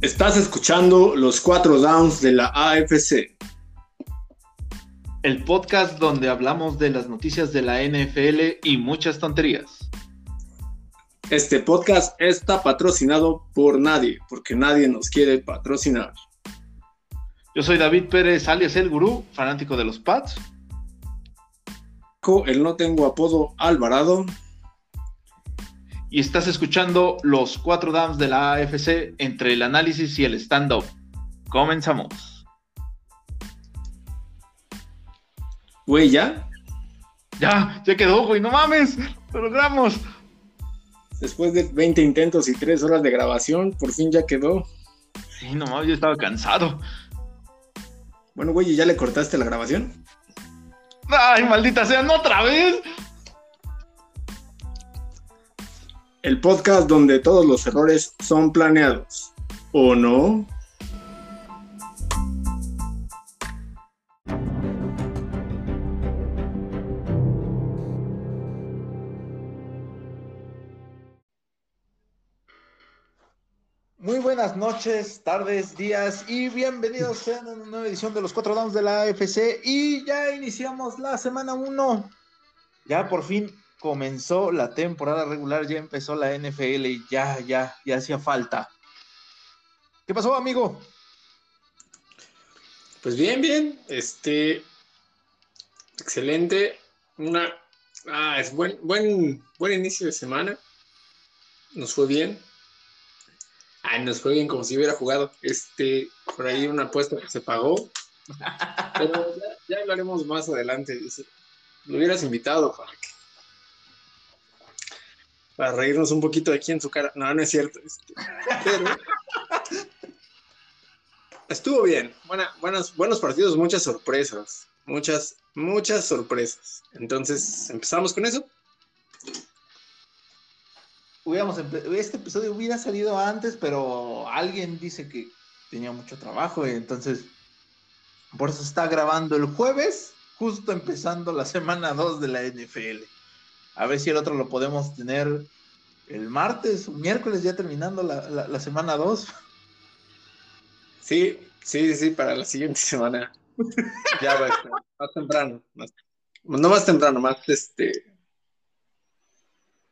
Estás escuchando los cuatro downs de la AFC. El podcast donde hablamos de las noticias de la NFL y muchas tonterías. Este podcast está patrocinado por nadie, porque nadie nos quiere patrocinar. Yo soy David Pérez, alias El Gurú, fanático de los Pats. El no tengo apodo Alvarado. Y estás escuchando los cuatro downs de la AFC entre el análisis y el stand-up. Comenzamos. Güey, ¿ya? Ya, ya quedó, güey, no mames, lo logramos. Después de 20 intentos y 3 horas de grabación, por fin ya quedó. Sí, no mames, yo estaba cansado. Bueno, güey, ¿y ya le cortaste la grabación? Ay, maldita sea, no otra vez. El podcast donde todos los errores son planeados. ¿O no? Muy buenas noches, tardes, días y bienvenidos a una nueva edición de los cuatro downs de la AFC y ya iniciamos la semana 1. Ya por fin comenzó la temporada regular, ya empezó la NFL y ya, ya, ya hacía falta. ¿Qué pasó, amigo? Pues bien, bien, este, excelente, una, ah, es buen, buen, buen inicio de semana, nos fue bien, Ay, nos fue bien como si hubiera jugado. Este, por ahí una apuesta que se pagó. Pero ya, hablaremos más adelante. Lo hubieras invitado para que. Para reírnos un poquito aquí en su cara. No, no es cierto. Este. Estuvo bien. Buena, buenos, buenos partidos, muchas sorpresas. Muchas, muchas sorpresas. Entonces, empezamos con eso este episodio hubiera salido antes, pero alguien dice que tenía mucho trabajo, y entonces por eso está grabando el jueves, justo empezando la semana 2 de la NFL. A ver si el otro lo podemos tener el martes o miércoles, ya terminando la, semana 2. Sí, sí, sí, para la siguiente semana. ya va, más temprano. no más temprano, más este.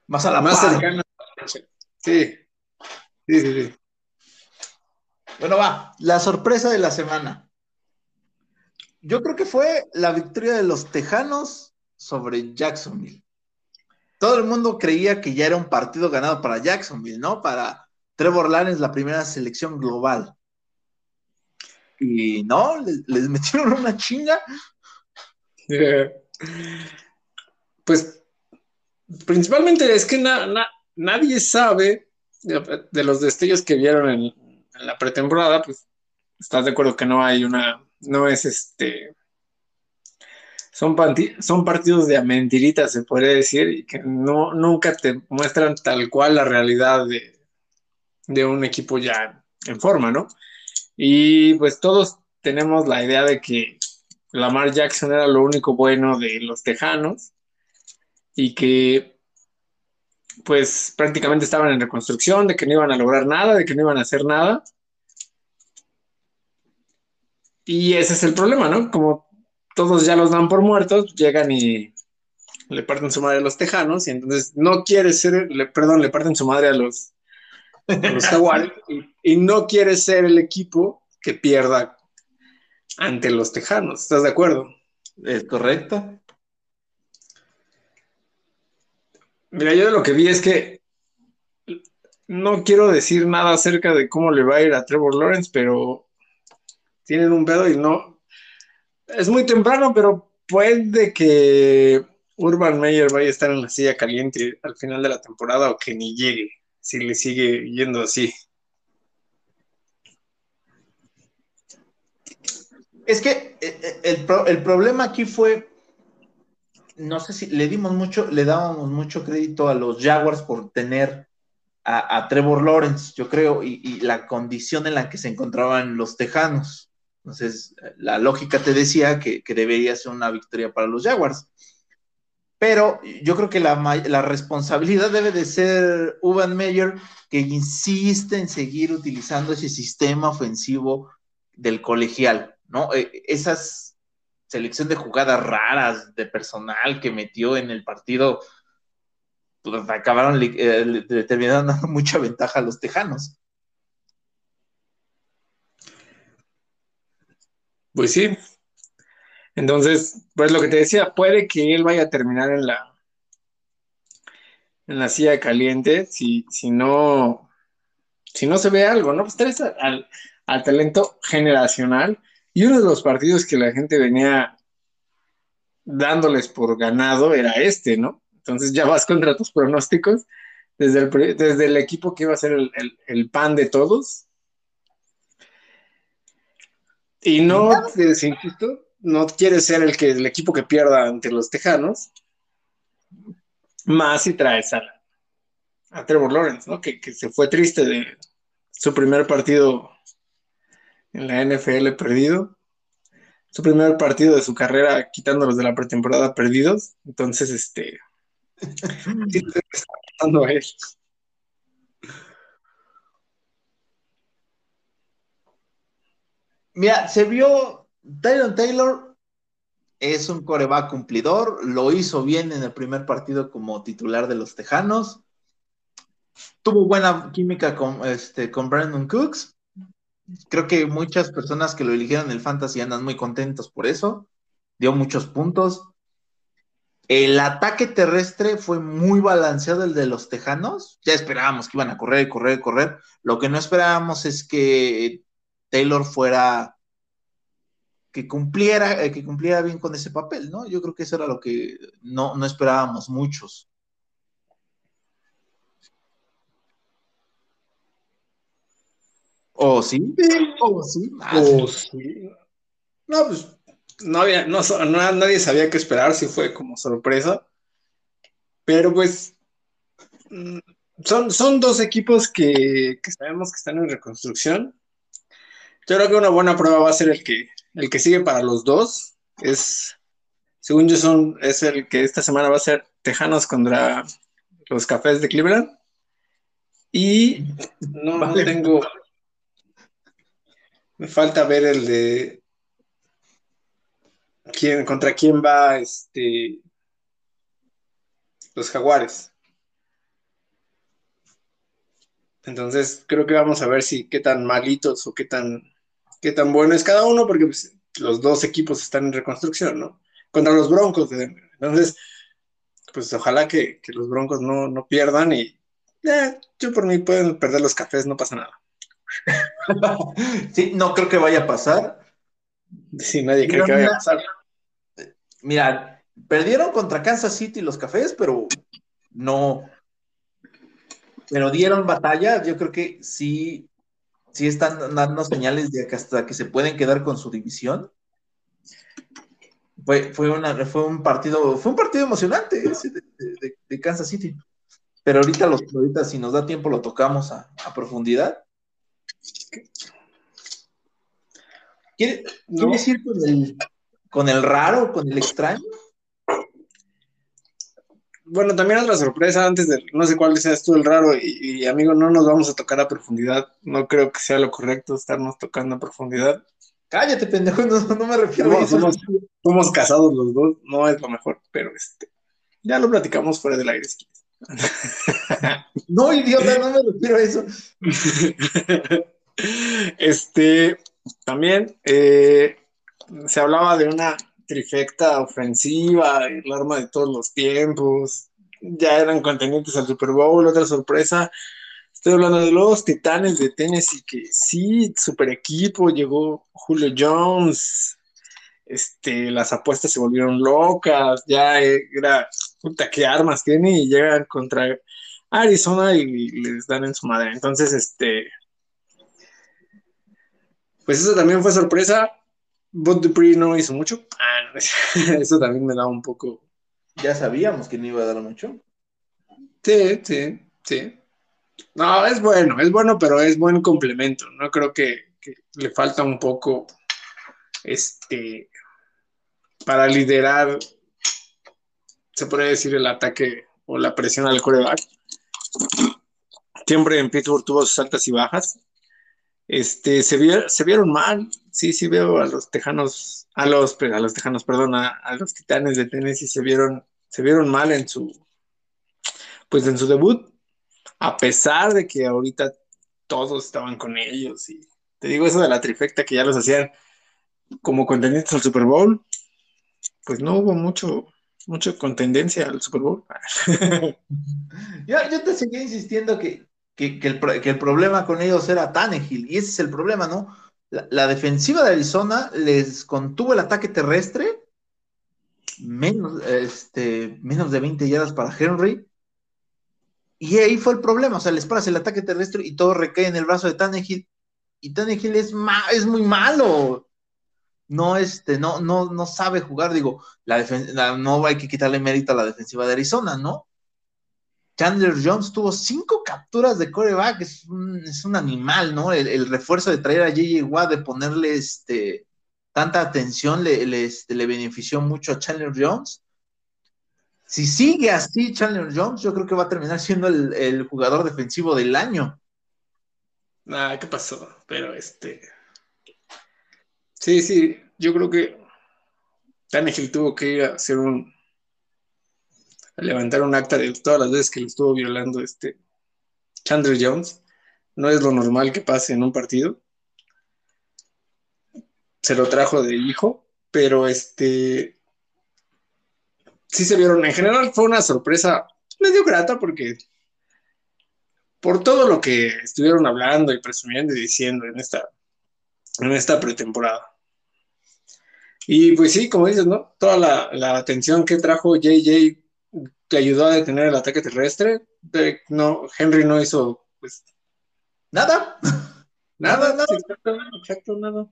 Más a la más cercano Sí, sí, sí, sí. Bueno, va, la sorpresa de la semana. Yo creo que fue la victoria de los Tejanos sobre Jacksonville. Todo el mundo creía que ya era un partido ganado para Jacksonville, ¿no? Para Trevor Lawrence, la primera selección global. Y no, les, metieron una chinga. Pues principalmente es que na, nadie sabe de, los destellos que vieron en, la pretemporada, pues estás de acuerdo que no hay una, no es este, son, son partidos de mentiritas, se podría decir, y que no, nunca te muestran tal cual la realidad de, de un equipo ya en forma, ¿no? Y pues todos tenemos la idea de que Lamar Jackson era lo único bueno de los Tejanos y que pues prácticamente estaban en reconstrucción, de que no iban a lograr nada, de que no iban a hacer nada. Y ese es el problema, ¿no? Como todos ya los dan por muertos, llegan y le parten su madre a los tejanos, y entonces no quiere ser, perdón, le parten su madre a los, los jaguares, y, no quiere ser el equipo que pierda ante los tejanos. ¿Estás de acuerdo? Es correcto. Mira, yo de lo que vi es que no quiero decir nada acerca de cómo le va a ir a Trevor Lawrence, pero tienen un pedo y no. Es muy temprano, pero puede que Urban Meyer vaya a estar en la silla caliente al final de la temporada o que ni llegue, si le sigue yendo así. Es que eh, eh, el, el problema aquí fue no sé si le dimos mucho, le dábamos mucho crédito a los Jaguars por tener a, Trevor Lawrence, yo creo, y, la condición en la que se encontraban los Tejanos. Entonces, la lógica te decía que, debería ser una victoria para los Jaguars. Pero yo creo que la, responsabilidad debe de ser Uban Meyer, que insiste en seguir utilizando ese sistema ofensivo del colegial, ¿no? E, esas selección de jugadas raras de personal que metió en el partido, pues acabaron, eh, terminaron dando mucha ventaja a los tejanos. Pues sí. Entonces, pues lo que te decía, puede que él vaya a terminar en la en la silla caliente si, si no si no se ve algo, ¿no? Pues traes al, al talento generacional y uno de los partidos que la gente venía dándoles por ganado era este, ¿no? Entonces ya vas contra tus pronósticos desde el, desde el equipo que iba a ser el, el pan de todos y no, insisto, no quiere ser el que el equipo que pierda ante los Tejanos, más si traes a, a Trevor Lawrence, ¿no? Que, se fue triste de su primer partido en la NFL perdido, su primer partido de su carrera quitándolos de la pretemporada perdidos, entonces este, ¿qué está pasando a él? Mira, se vio Tyron Taylor es un coreback cumplidor, lo hizo bien en el primer partido como titular de los Tejanos. Tuvo buena química con, este, con Brandon Cooks. Creo que muchas personas que lo eligieron en el Fantasy andan muy contentos por eso. Dio muchos puntos. El ataque terrestre fue muy balanceado el de los Tejanos. Ya esperábamos que iban a correr, correr, correr. Lo que no esperábamos es que Taylor fuera que cumpliera, eh, que cumpliera bien con ese papel, ¿no? Yo creo que eso era lo que no, esperábamos muchos. ¿O sí? ¿O sí? Ah, sí. No, pues no había, no, nadie sabía qué esperar, si fue como sorpresa. Pero pues mm, son, son dos equipos que, que sabemos que están en reconstrucción yo creo que una buena prueba va a ser el que, el que sigue para los dos. Es, según yo, son, es el que esta semana va a ser Tejanos contra los Cafés de Cleveland. Y no, tengo. Me falta ver el de. ¿Quién, ¿Contra quién va este, los Jaguares? Entonces, creo que vamos a ver si qué tan malitos o qué tan qué tan bueno es cada uno, porque pues, los dos equipos están en reconstrucción, ¿no? Contra los Broncos de Denver. Entonces, pues ojalá que, los Broncos no, pierdan y eh, yo por mí pueden perder los cafés, no pasa nada. sí, no creo que vaya a pasar. Sí, nadie cree que vaya a pasar. Mira, perdieron contra Kansas City los cafés, pero no. Pero dieron batalla. Yo creo que sí sí están dando señales de que hasta que se pueden quedar con su división. Fue, fue, una, fue un partido, fue un partido emocionante ese de, Kansas City. Pero ahorita, lo, ahorita, si nos da tiempo, lo tocamos a, profundidad. ¿Quieres ir con el, con el raro, con el extraño? Bueno, también otra sorpresa antes de, no sé cuál seas tú el raro, y, amigo, no nos vamos a tocar a profundidad. No creo que sea lo correcto estarnos tocando a profundidad. Cállate, pendejo, no, me refiero a eso. Somos, casados los dos, no es lo mejor, pero este, ya lo platicamos fuera del aire. no, idiota, no me refiero a eso. este, también eh, se hablaba de una trifecta ofensiva, el arma de todos los tiempos, ya eran contendientes al Super Bowl, otra sorpresa. Estoy hablando de los Titanes de Tennessee, que sí, super equipo, llegó Julio Jones, este, las apuestas se volvieron locas, ya era, puta, qué armas tiene y llegan contra Arizona y, les dan en su madre. Entonces, este, pues eso también fue sorpresa. Bud Dupree no hizo mucho. Ah, eso también me da un poco. Ya sabíamos que no iba a dar mucho. Sí, sí, sí. No, es bueno, es bueno, pero es buen complemento. No creo que, le falta un poco este para liderar se podría decir, el ataque o la presión al coreback. Siempre en Pittsburgh tuvo sus altas y bajas. Este, se, se vieron mal. Sí, sí veo a los tejanos, a los, a los tejanos, perdón, a, los titanes de Tennessee se vieron, se vieron mal en su, pues en su debut, a pesar de que ahorita todos estaban con ellos. Y te digo eso de la trifecta que ya los hacían como contendientes al Super Bowl, pues no hubo mucho, mucho contendencia al Super Bowl. yo, yo te seguía insistiendo que, que, el, problema con ellos era Tannehill, y ese es el problema, ¿no? La, defensiva de Arizona les contuvo el ataque terrestre, menos, este, menos de 20 yardas para Henry, y ahí fue el problema, o sea, les paras el ataque terrestre y todo recae en el brazo de Tannehill, y Tannehill es, es muy malo, no, este, no, no, no sabe jugar, digo, la, no hay que quitarle mérito a la defensiva de Arizona, ¿no? Chandler Jones tuvo cinco capturas de coreback, es un, es un animal, ¿no? El, refuerzo de traer a J.J. Watt, de ponerle este, tanta atención, le, este, le, benefició mucho a Chandler Jones. Si sigue así Chandler Jones, yo creo que va a terminar siendo el, jugador defensivo del año. Ah, ¿qué pasó? Pero este. Sí, sí, yo creo que Tannehill tuvo que ir a hacer un, levantar un acta de todas las veces que le estuvo violando este Chandler Jones. No es lo normal que pase en un partido. Se lo trajo de hijo, pero este sí se vieron. En general fue una sorpresa medio grata porque por todo lo que estuvieron hablando y presumiendo y diciendo en esta, en esta pretemporada. Y pues sí, como dices, ¿no? Toda la, la atención que trajo JJ te ayudó a detener el ataque terrestre. no, Henry no hizo pues nada. Nada, nada. Exacto, nada.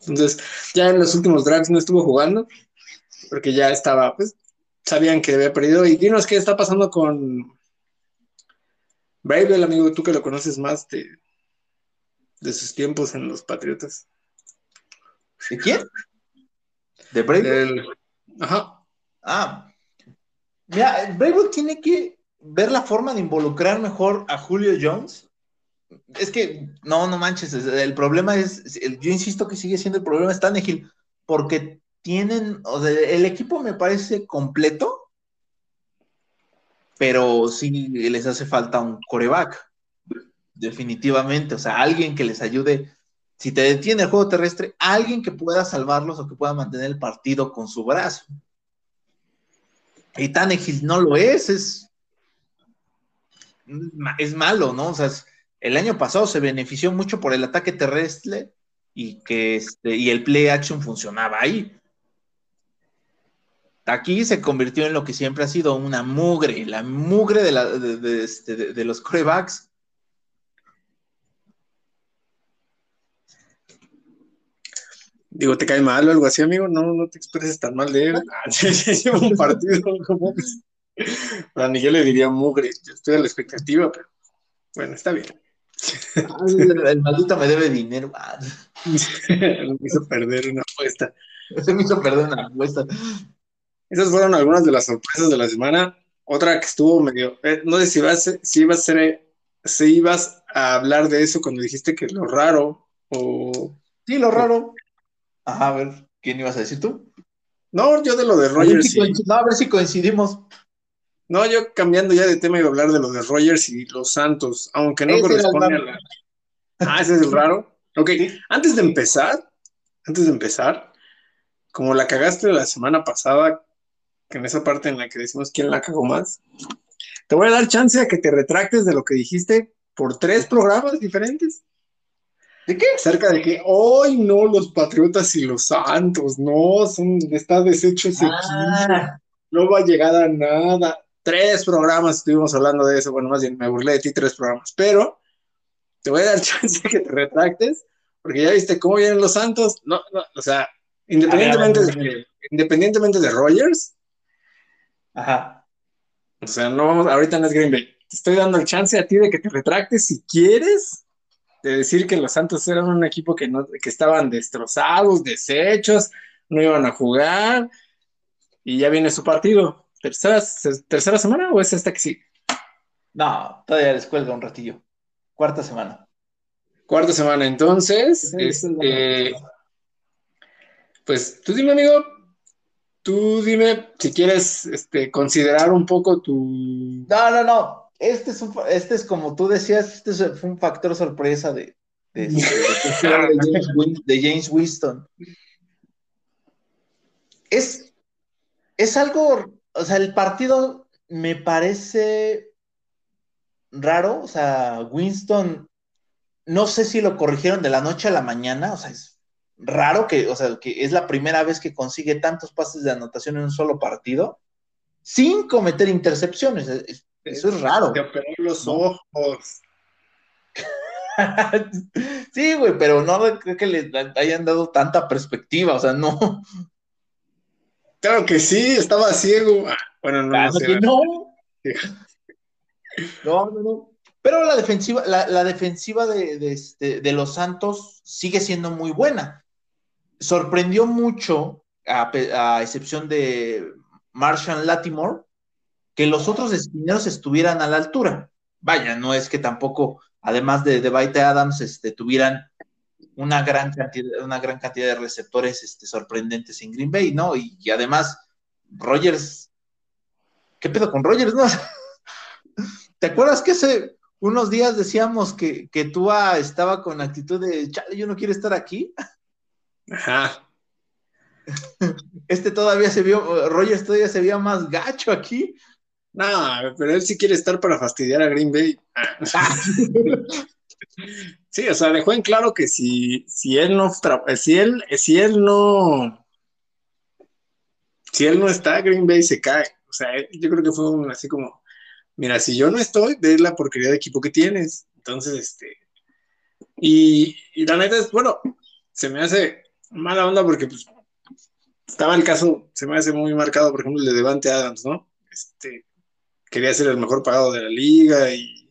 Entonces, ya en los últimos drags no estuvo jugando, porque ya estaba, pues, sabían que había perdido. Y dinos qué está pasando con el amigo, tú que lo conoces más de, de sus tiempos en los Patriotas. ¿De quién? ¿De Brave? Ajá. Ah, Mira, Braywood tiene que ver la forma de involucrar mejor a Julio Jones. Es que, no, no manches, el problema es, yo insisto que sigue siendo el problema es Tannehill, porque tienen, o sea, el equipo me parece completo, pero sí les hace falta un coreback, definitivamente, o sea, alguien que les ayude, si te detiene el juego terrestre, alguien que pueda salvarlos o que pueda mantener el partido con su brazo. Y Tannehill no lo es, es, es malo, ¿no? O sea, el año pasado se benefició mucho por el ataque terrestre y que este, y el play action funcionaba ahí. Aquí se convirtió en lo que siempre ha sido una mugre, la mugre de, la, de, este, los corebacks. Digo, ¿te cae mal o algo así, amigo? No, no te expreses tan mal de él. Ah, lleva un partido como... A Miguel le diría mugre. Yo estoy a la expectativa, pero bueno, está bien. el, maldito me debe dinero. me hizo perder una apuesta. Se me hizo perder una apuesta. Esas fueron algunas de las sorpresas de la semana. Otra que estuvo medio... Eh, no sé si, vas, si, ibas a ser, si ibas a hablar de eso cuando dijiste que lo raro o... Sí, lo raro. Ajá, a ver, ¿quién ibas a decir tú? No, yo de lo de Rogers. no, a ver si coincidimos. No, yo cambiando ya de tema iba a hablar de lo de Rogers y los Santos, aunque no corresponde a la. Ah, ese es el raro. Ok, antes de empezar, antes de empezar, como la cagaste la semana pasada, que en esa parte en la que decimos quién la cagó más, te voy a dar chance a que te retractes de lo que dijiste por tres programas diferentes. ¿De qué? Acerca de que hoy no los Patriotas y los Santos, no, son, está deshecho ese ah. no va a llegar a nada. Tres programas estuvimos hablando de eso, bueno, más bien me burlé de ti tres programas, pero te voy a dar chance que te retractes, porque ya viste cómo vienen los Santos, no, no, o sea, independientemente, de, independientemente de Rogers, ajá. O sea, no vamos, ahorita no es Green Bay. Te estoy dando el chance a ti de que te retractes si quieres de decir que los Santos eran un equipo que, no, que estaban destrozados, deshechos, no iban a jugar, y ya viene su partido. tercera, tercera semana o es esta que sí? No, todavía les cuelga un ratillo. Cuarta semana. Cuarta semana, entonces, este, pues tú dime, amigo, tú dime si quieres este, considerar un poco tu... No, no, no, este es, este es como tú decías, este fue un factor sorpresa de, de, de, James, Winston. Es, es algo, o sea, el partido me parece raro, o sea, Winston, no sé si lo corrigieron de la noche a la mañana, o sea, es raro que, o sea, que es la primera vez que consigue tantos pases de anotación en un solo partido sin cometer intercepciones. Eso es raro. Te operó los ojos. sí, güey, pero no creo que le hayan dado tanta perspectiva, o sea, no. Claro que sí, estaba ciego. Ah, bueno, no, no, sé. no. No, no, Pero la defensiva, la, defensiva este, de, los Santos sigue siendo muy buena. Sorprendió mucho, a, excepción de Marshall Latimore, que los otros espineros estuvieran a la altura. Vaya, no es que tampoco, además de, de Adams, este, tuvieran una gran cantidad, una gran cantidad de receptores este, sorprendentes en Green Bay, ¿no? Y, y además, Rogers, ¿qué pedo con Rogers, no? ¿Te acuerdas que hace unos días decíamos que, que Tua estaba con actitud de, chale, yo no quiero estar aquí? Ajá. Este todavía se vio, Rogers todavía se veía más gacho aquí. No, pero él sí quiere estar para fastidiar a Green Bay. sí, o sea, dejó en claro que si, si él no si él, si él no si él no está, Green Bay se cae. O sea, yo creo que fue un, así como mira, si yo no estoy, ves la porquería de equipo que tienes. Entonces, este, y, la neta es, bueno, se me hace mala onda porque pues estaba el caso, se me hace muy marcado, por ejemplo, el de Devante Adams, ¿no? Este, quería ser el mejor pagado de la liga y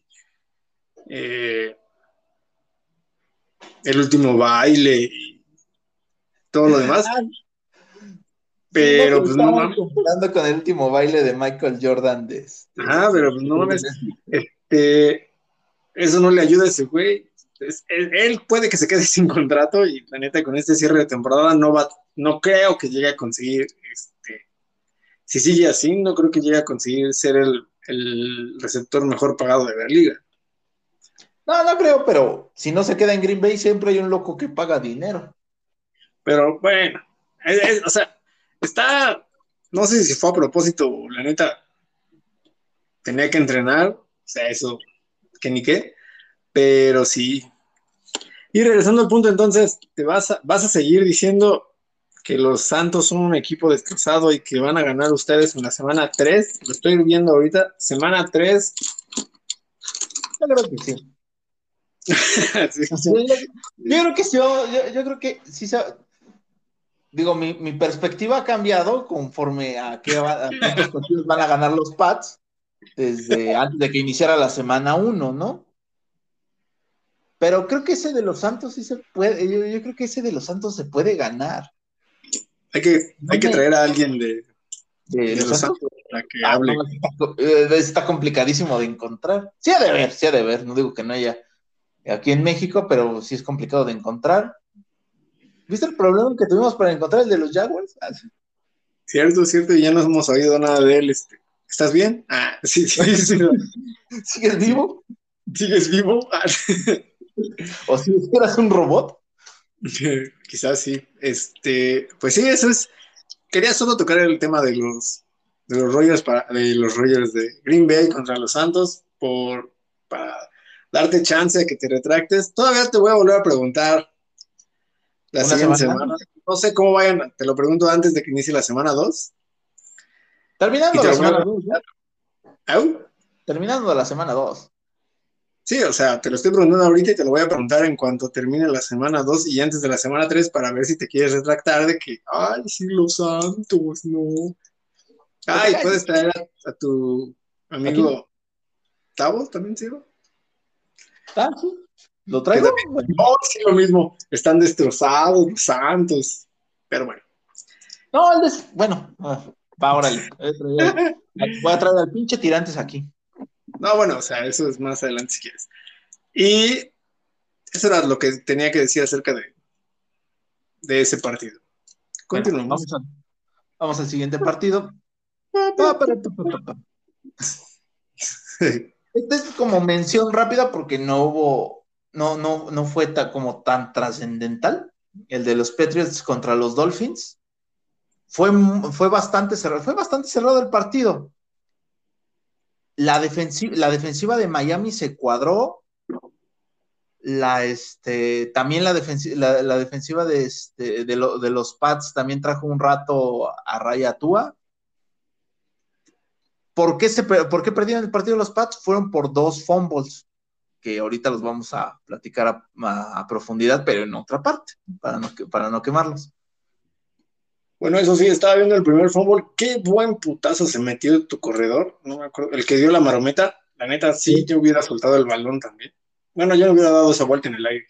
eh, el último baile y todo lo demás. Ah, pero pues no mames. Comparando con el último baile de Michael Jordan de este, Ah, pero pues no mames. Este, eso no le ayuda a ese güey. él, puede que se quede sin contrato y la neta con este cierre de temporada no va, no creo que llegue a conseguir, este, si sigue así, no creo que llegue a conseguir ser el, el receptor mejor pagado de la liga. No, no creo, pero si no se queda en Green Bay siempre hay un loco que paga dinero. Pero bueno, o sea, está, no sé si fue a propósito, la neta, tenía que entrenar, o sea, eso, que ni qué, pero sí. Y regresando al punto, entonces, te vas a, vas a seguir diciendo que los Santos son un equipo destrozado y que van a ganar ustedes en la semana 3. Lo estoy viendo ahorita, semana 3. Yo creo que sí. Yo, creo que sí, yo, yo, creo que sí, digo, mi, perspectiva ha cambiado conforme a qué van a ganar los Pats desde antes de que iniciara la semana 1, ¿no? Pero creo que ese de los Santos sí se puede, yo, creo que ese de los Santos se puede ganar. Hay que, hay que traer a alguien de, los, Santos para que ah, hable. Eh, está, complicadísimo de encontrar. Sí ha de ver, sí ha de ver, no digo que no haya aquí en México, pero sí es complicado de encontrar. ¿Viste el problema que tuvimos para encontrar el de los Jaguars? Ah, cierto, cierto, y ya no hemos oído nada de él. Este. ¿Estás bien? Ah, sí, sí. ¿Sigues vivo? ¿Sigues vivo? Ah. ¿O si eras un robot? Quizás sí. Este, pues sí, eso es. Quería solo tocar el tema de los de los Rogers para, de los Rogers de Green Bay contra los Santos por para darte chance de que te retractes. Todavía te voy a volver a preguntar la siguiente semana? No sé cómo vayan, te lo pregunto antes de que inicie la semana 2. Terminando la semana 2. Terminando la semana 2. Sí, o sea, te lo estoy preguntando ahorita y te lo voy a preguntar en cuanto termine la semana 2 y antes de la semana 3 para ver si te quieres retractar de que, ay, sí, los santos, no. Ay, puedes traer a, tu amigo Tavo también, ¿sí? Ah, sí. ¿Lo traigo? No, sí, lo mismo. Están destrozados, los santos. Pero bueno. No, el bueno, ah, Va, órale. Voy a traer al pinche tirantes aquí. No, bueno, o sea, eso es más adelante si quieres. Y eso era lo que tenía que decir acerca de, de ese partido. Continuamos. vamos, al siguiente partido. Esta es como mención rápida porque no hubo, no, no, no fue como tan trascendental. El de los Patriots contra los Dolphins. Fue, fue, bastante cerrado, fue bastante cerrado el partido. La defensiva, la defensiva de Miami se cuadró. La, este, también la, la, defensiva de, este, de, los Pats también trajo un rato a Raya Tua. ¿Por qué, se, ¿Por qué perdieron el partido los Pats? Fueron por dos fumbles, que ahorita los vamos a platicar a, profundidad, pero en otra parte, para no, para no quemarlos. Bueno, eso sí, estaba viendo el primer fútbol. Qué buen putazo se metió tu corredor. No me acuerdo. El que dio la marometa. La neta, sí, yo hubiera soltado el balón también. Bueno, yo no hubiera dado esa vuelta en el aire.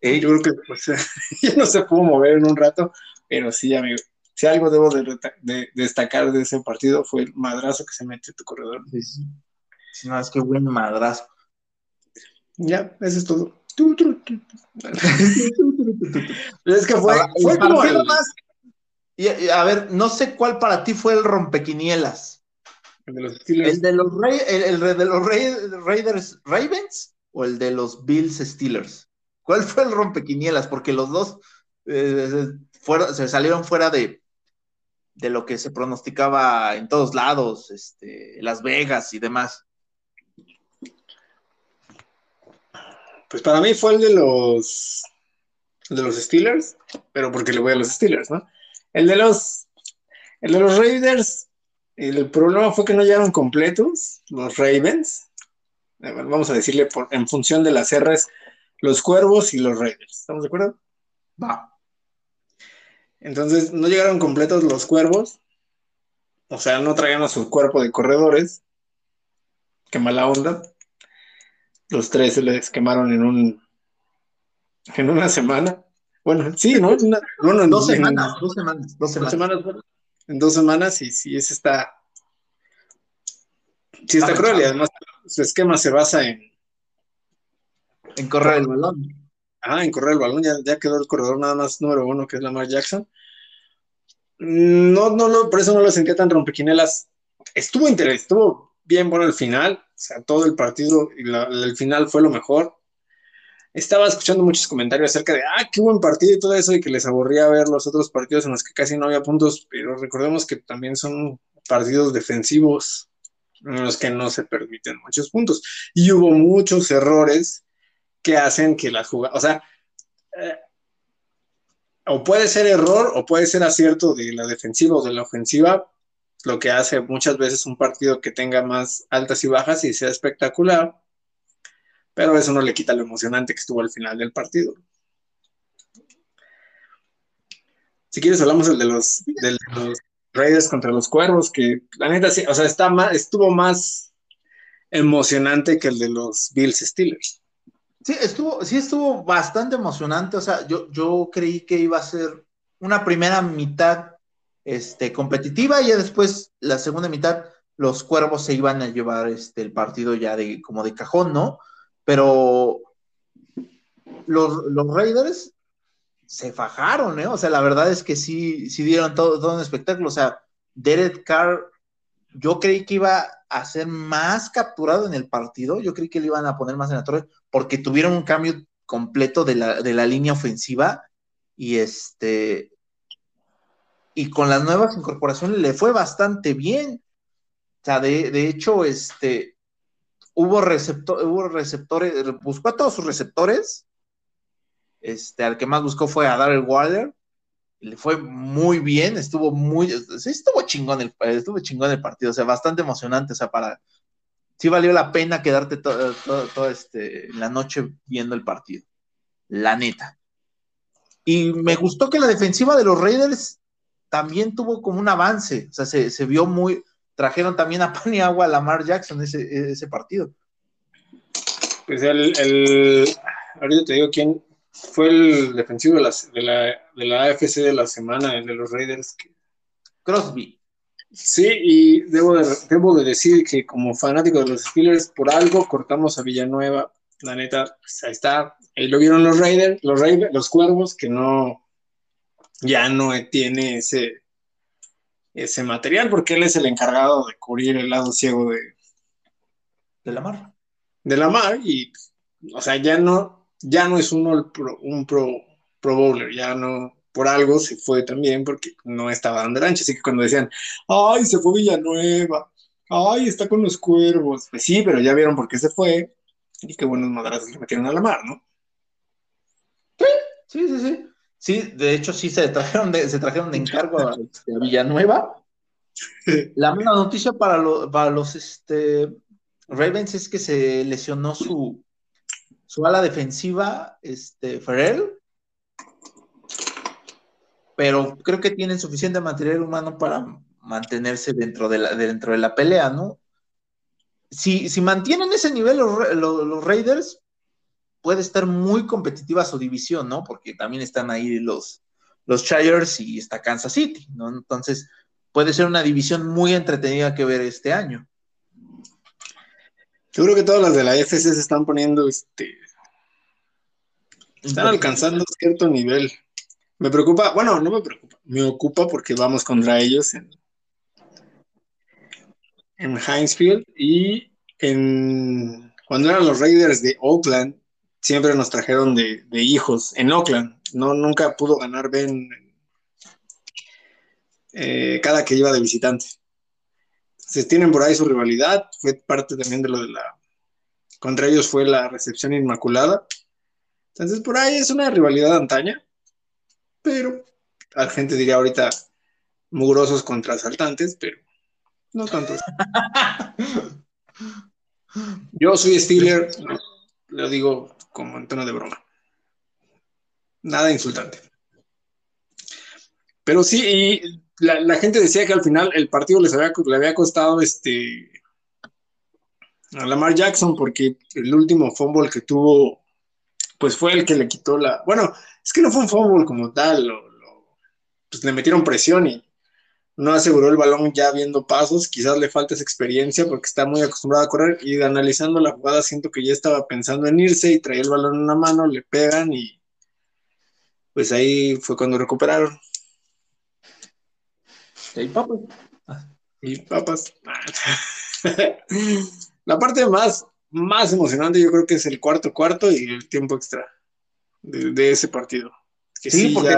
Eh, yo creo que pues, ya no se pudo mover en un rato, pero sí, amigo. Si algo debo de, destacar de ese partido fue el madrazo que se metió tu corredor. Sí, sí. No, es que buen madrazo. Ya, eso es todo. es que fue, fue como el, más, y, a ver, no sé cuál para ti fue el rompequinielas. El de los Steelers. ¿El de los, el, de los Raiders Ravens o el de los Bills Steelers? ¿Cuál fue el rompequinielas? Porque los dos eh, se salieron fuera de, de lo que se pronosticaba en todos lados, este, Las Vegas y demás. Pues para mí fue el de los de los Steelers, pero porque le voy a los Steelers, ¿no? El de los, el de los Raiders, el problema fue que no llegaron completos, los Ravens. Vamos a decirle por, en función de las R's, los Cuervos y los Raiders. ¿Estamos de acuerdo? Va. Entonces, no llegaron completos los Cuervos. O sea, no traían a su cuerpo de corredores. Qué mala onda. Los tres se les quemaron en un en una semana. Bueno, sí, ¿no? bueno, dos, semanas, dos semanas, dos semanas, en dos semanas y sí, ese está. Sí, está cruel y además su esquema se basa en. En correr el balón. Ah, en correr el balón, ya, quedó el corredor nada más número uno, que es Lamar Jackson. No, no, no, por eso no lo sentía tan rompequinelas. Estuvo interesante, estuvo bien bueno el final, o sea, todo el partido y el final fue lo mejor estaba escuchando muchos comentarios acerca de, ah, qué buen partido y todo eso, y que les aburría ver los otros partidos en los que casi no había puntos, pero recordemos que también son partidos defensivos en los que no se permiten muchos puntos. Y hubo muchos errores que hacen que las jugadas, o sea, eh, o puede ser error o puede ser acierto de la defensiva o de la ofensiva, lo que hace muchas veces un partido que tenga más altas y bajas y sea espectacular pero eso no le quita lo emocionante que estuvo al final del partido. Si quieres, hablamos del de los, Raiders contra los Cuervos, que la neta sí, o sea, está más, estuvo más emocionante que el de los Bills Steelers. Sí, estuvo, sí estuvo bastante emocionante. O sea, yo, yo creí que iba a ser una primera mitad este, competitiva y después la segunda mitad los cuervos se iban a llevar este, el partido ya de como de cajón, ¿no? Pero los, Raiders se fajaron, ¿eh? O sea, la verdad es que sí, sí dieron todo, todo un espectáculo. O sea, Derek Carr, yo creí que iba a ser más capturado en el partido, yo creí que le iban a poner más en la torre, porque tuvieron un cambio completo de la, de la línea ofensiva y este y con las nuevas incorporaciones le fue bastante bien. O sea, de, de hecho, este, hubo, receptor, hubo receptores, buscó a todos sus receptores. Este, al que más buscó fue a Darrell Waller. Le fue muy bien, estuvo muy, estuvo chingón el, estuvo chingón el partido, o sea, bastante emocionante, o sea, para, sí valió la pena quedarte toda todo, este, la noche viendo el partido, la neta. Y me gustó que la defensiva de los Raiders también tuvo como un avance, o sea, se, se vio muy, trajeron también a pan y agua a Lamar Jackson ese, ese partido. Pues el, el, ahorita te digo quién fue el defensivo de la, de la, de la AFC de la semana, el de los Raiders. Crosby. Sí, y debo de, debo de decir que como fanático de los Steelers, por algo cortamos a Villanueva. La neta, pues ahí está. Ahí lo vieron los Raiders, los Raiders, los Cuervos, que no, ya no tiene ese, ese material, porque él es el encargado de cubrir el lado ciego de, de la mar. De la mar, y, o sea, ya no, ya no es uno un pro, pro bowler, ya no, por algo se fue también porque no estaba dando ancho. Así que cuando decían, ay, se fue Villanueva, ay, está con los cuervos, pues sí, pero ya vieron por qué se fue y qué buenos madrazos le metieron a la mar, ¿no? Sí, sí, sí. Sí, de hecho sí se trajeron de, se trajeron de encargo a, este, Villanueva. La buena noticia para, para los este, Ravens es que se lesionó su, su ala defensiva, este, Ferrell, pero creo que tienen suficiente material humano para mantenerse dentro de la, dentro de la pelea, ¿no? Si, si mantienen ese nivel los, Raiders, puede estar muy competitiva su división, ¿no? Porque también están ahí los, los Chargers y está Kansas City, ¿no? Entonces, puede ser una división muy entretenida que ver este año. Seguro que todas las de la FC se están poniendo, este, están alcanzando cierto nivel. Me preocupa, bueno, no me preocupa, me ocupa porque vamos contra ellos en, en Hinesfield y en, cuando eran los Raiders de Oakland, siempre nos trajeron de, hijos en Oakland. No, nunca pudo ganar Ben eh, cada que iba de visitante. Entonces tienen por ahí su rivalidad, fue parte también de lo de la... Contra ellos fue la recepción inmaculada. Entonces por ahí es una rivalidad antaña pero la gente diría ahorita mugrosos contra asaltantes, pero no tanto. Yo soy Steeler, lo digo como en tono de broma. Nada insultante. Pero sí, y la, gente decía que al final el partido les había, le había costado este a Lamar Jackson porque el último fumble que tuvo pues fue el que le quitó la. Bueno, es que no fue un fútbol como tal, pues le metieron presión y no aseguró el balón ya viendo pasos. Quizás le falta esa experiencia porque está muy acostumbrado a correr y analizando la jugada siento que ya estaba pensando en irse y traía el balón en una mano, le pegan y pues ahí fue cuando recuperaron. Y papas. Y papas. la parte más más emocionante yo creo que es el cuarto cuarto y el tiempo extra de, ese partido. sí, porque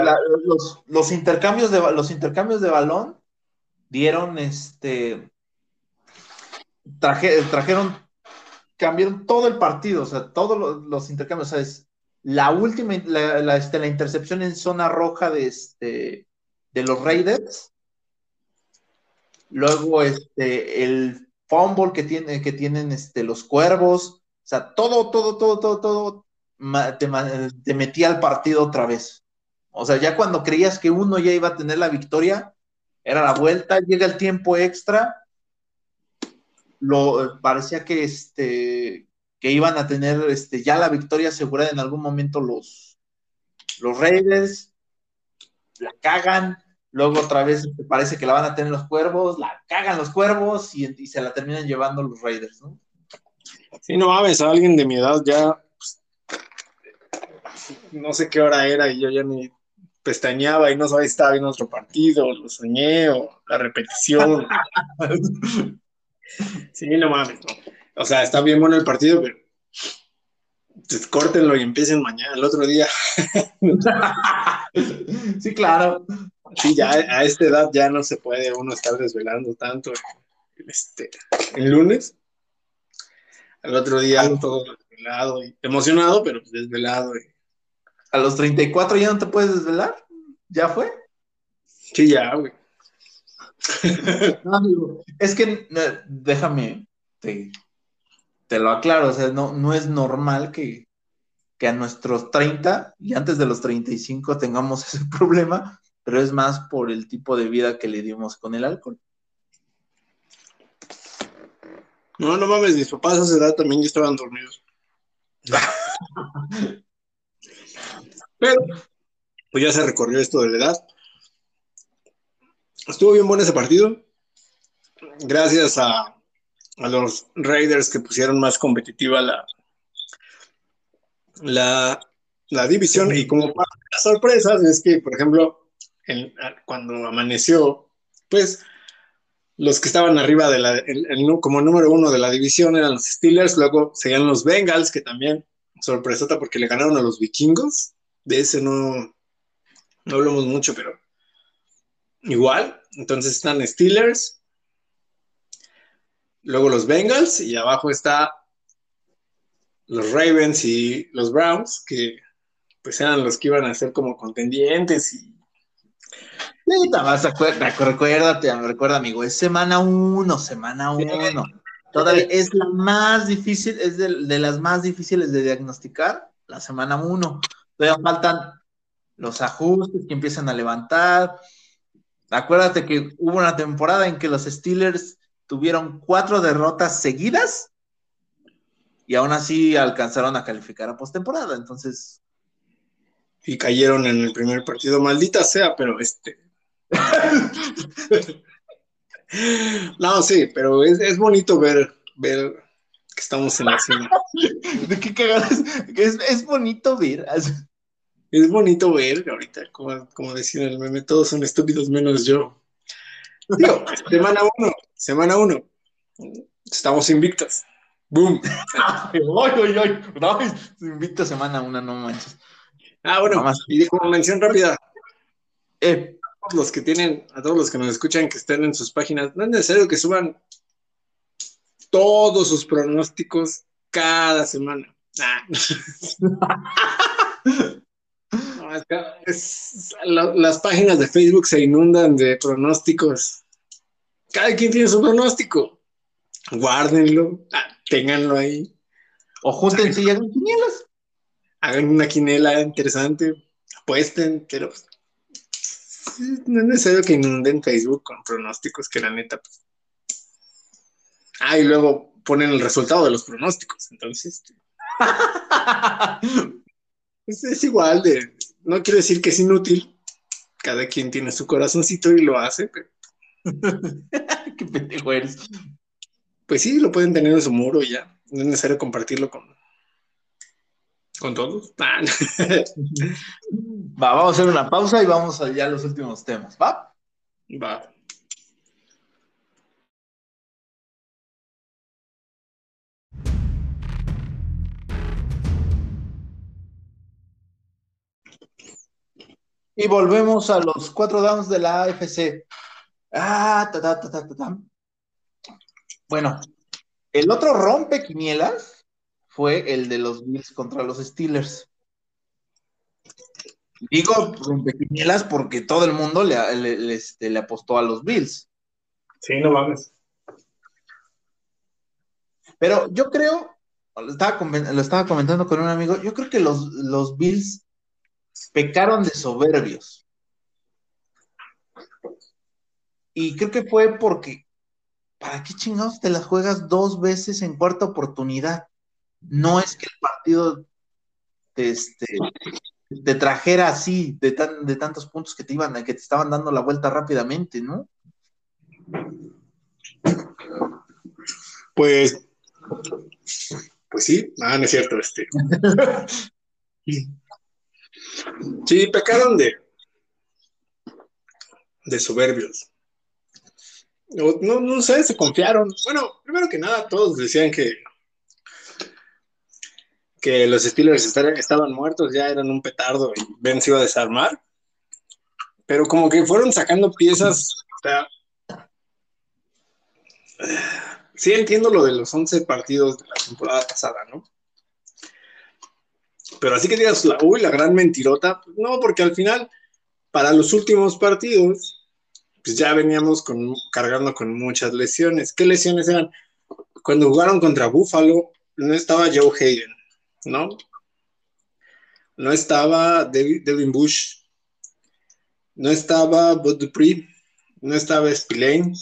los, intercambios de, los intercambios de balón dieron este trajeron cambiaron todo el partido, o sea, todos los, intercambios, o sea, es la última, la, este, la intercepción en zona roja de, este, de los Raiders, luego este, el fumble que, tiene, que tienen este, los cuervos, o sea, todo, todo, todo, todo, todo te, metía al partido otra vez. O sea, ya cuando creías que uno ya iba a tener la victoria, era la vuelta, llega el tiempo extra, lo, parecía que, este, que iban a tener este, ya la victoria asegurada en algún momento los, los Raiders, la cagan, Luego otra vez parece que la van a tener los cuervos, la cagan los cuervos y, se la terminan llevando los Raiders, ¿no? Sí, no mames, a alguien de mi edad ya, pues, no sé qué hora era y yo ya ni pestañeaba y no sabía si estaba viendo otro partido, lo soñé o la repetición. sí, no mames, no. O sea, está bien bueno el partido, pero pues, córtenlo y empiecen mañana, el otro día. sí, claro. Sí, ya a esta edad ya no se puede uno estar desvelando tanto. Este, el lunes, al otro día todo desvelado y emocionado, pero desvelado. ¿A los 34 ya no te puedes desvelar? ¿Ya fue? Sí, ya, güey. es que déjame, te, lo aclaro, o sea, no, no es normal que, que a nuestros 30 y antes de los 35 tengamos ese problema, pero es más por el tipo de vida que le dimos con el alcohol. No, no mames, mis papás a esa edad también ya estaban dormidos. pero, pues ya se recorrió esto de la edad. Estuvo bien bueno ese partido. gracias a, los Raiders que pusieron más competitiva la, la, división. Y como las sorpresas es que, por ejemplo, cuando amaneció, pues los que estaban arriba de la, como número uno de la división eran los Steelers, luego seguían los Bengals, que también sorpresota porque le ganaron a los vikingos. De ese no, no hablamos mucho, pero igual. Entonces están Steelers, luego los Bengals y abajo está los Ravens y los Browns, que pues eran los que iban a ser como contendientes y... más recuérdate, recuerda amigo, es semana uno, semana uno. Todavía es la más difícil, es de, las más difíciles de diagnosticar, la semana uno. Todavía faltan los ajustes que empiezan a levantar. Acuérdate que hubo una temporada en que los Steelers tuvieron cuatro derrotas seguidas y aún así alcanzaron a calificar a postemporada. Entonces. Y cayeron en el primer partido, maldita sea, pero este. no, sí, pero es, bonito ver, ver que estamos en la cima. ¿De qué cagadas? Es, es bonito ver. Es bonito ver, ahorita, como, como decía el meme, todos son estúpidos menos yo. Digo, semana uno, semana uno. Estamos invictos. ¡Boom! ¡Ay, ay, ay! Invicto semana una, no manches. Ah, bueno, y como mención rápida. Eh, todos los que tienen, a todos los que nos escuchan que estén en sus páginas, no es necesario que suban todos sus pronósticos cada semana. Ah. las páginas de Facebook se inundan de pronósticos. Cada quien tiene su pronóstico. Guárdenlo, ah, ténganlo ahí. O júntense y hagan quinielas. Hagan una quinela interesante, apuesten, pero pues, no es necesario que inunden Facebook con pronósticos, que la neta. Pues. Ah, y luego ponen el resultado de los pronósticos. Entonces, es igual de, no quiero decir que es inútil, cada quien tiene su corazoncito y lo hace, pero... Qué pendejo eres. Pues sí, lo pueden tener en su muro ya. No es necesario compartirlo con, con todos. Va, vamos a hacer una pausa y vamos allá a los últimos temas. ¿Va? Va. Y volvemos a los cuatro downs de la AFC. Ah, ta, ta, ta, ta, Bueno, el otro rompe quinielas fue el de los Bills contra los Steelers. Digo rompe quinielas porque todo el mundo le, este, le, apostó a los Bills. Sí, no mames. Pero yo creo, lo estaba, lo estaba comentando con un amigo, yo creo que los, los Bills pecaron de soberbios. Y creo que fue porque, ¿para qué chingados te las juegas dos veces en cuarta oportunidad? No es que el partido te, este, te trajera así de, tan, de tantos puntos que te iban, que te estaban dando la vuelta rápidamente, ¿no? Pues, pues sí, nada, no es cierto, este. Sí, pecaron de, de soberbios. No, no sé, se confiaron. Bueno, primero que nada, todos decían que, que los Steelers estaban muertos, ya eran un petardo y Ben se iba a desarmar. Pero como que fueron sacando piezas. O sea, sí entiendo lo de los 11 partidos de la temporada pasada, ¿no? Pero así que digas, la, uy, la gran mentirota, no, porque al final, para los últimos partidos, pues ya veníamos con, cargando con muchas lesiones. ¿Qué lesiones eran? Cuando jugaron contra Buffalo, no estaba Joe Hayden, ¿no? No estaba Devin Bush, no estaba Bud Dupree, no estaba Spillane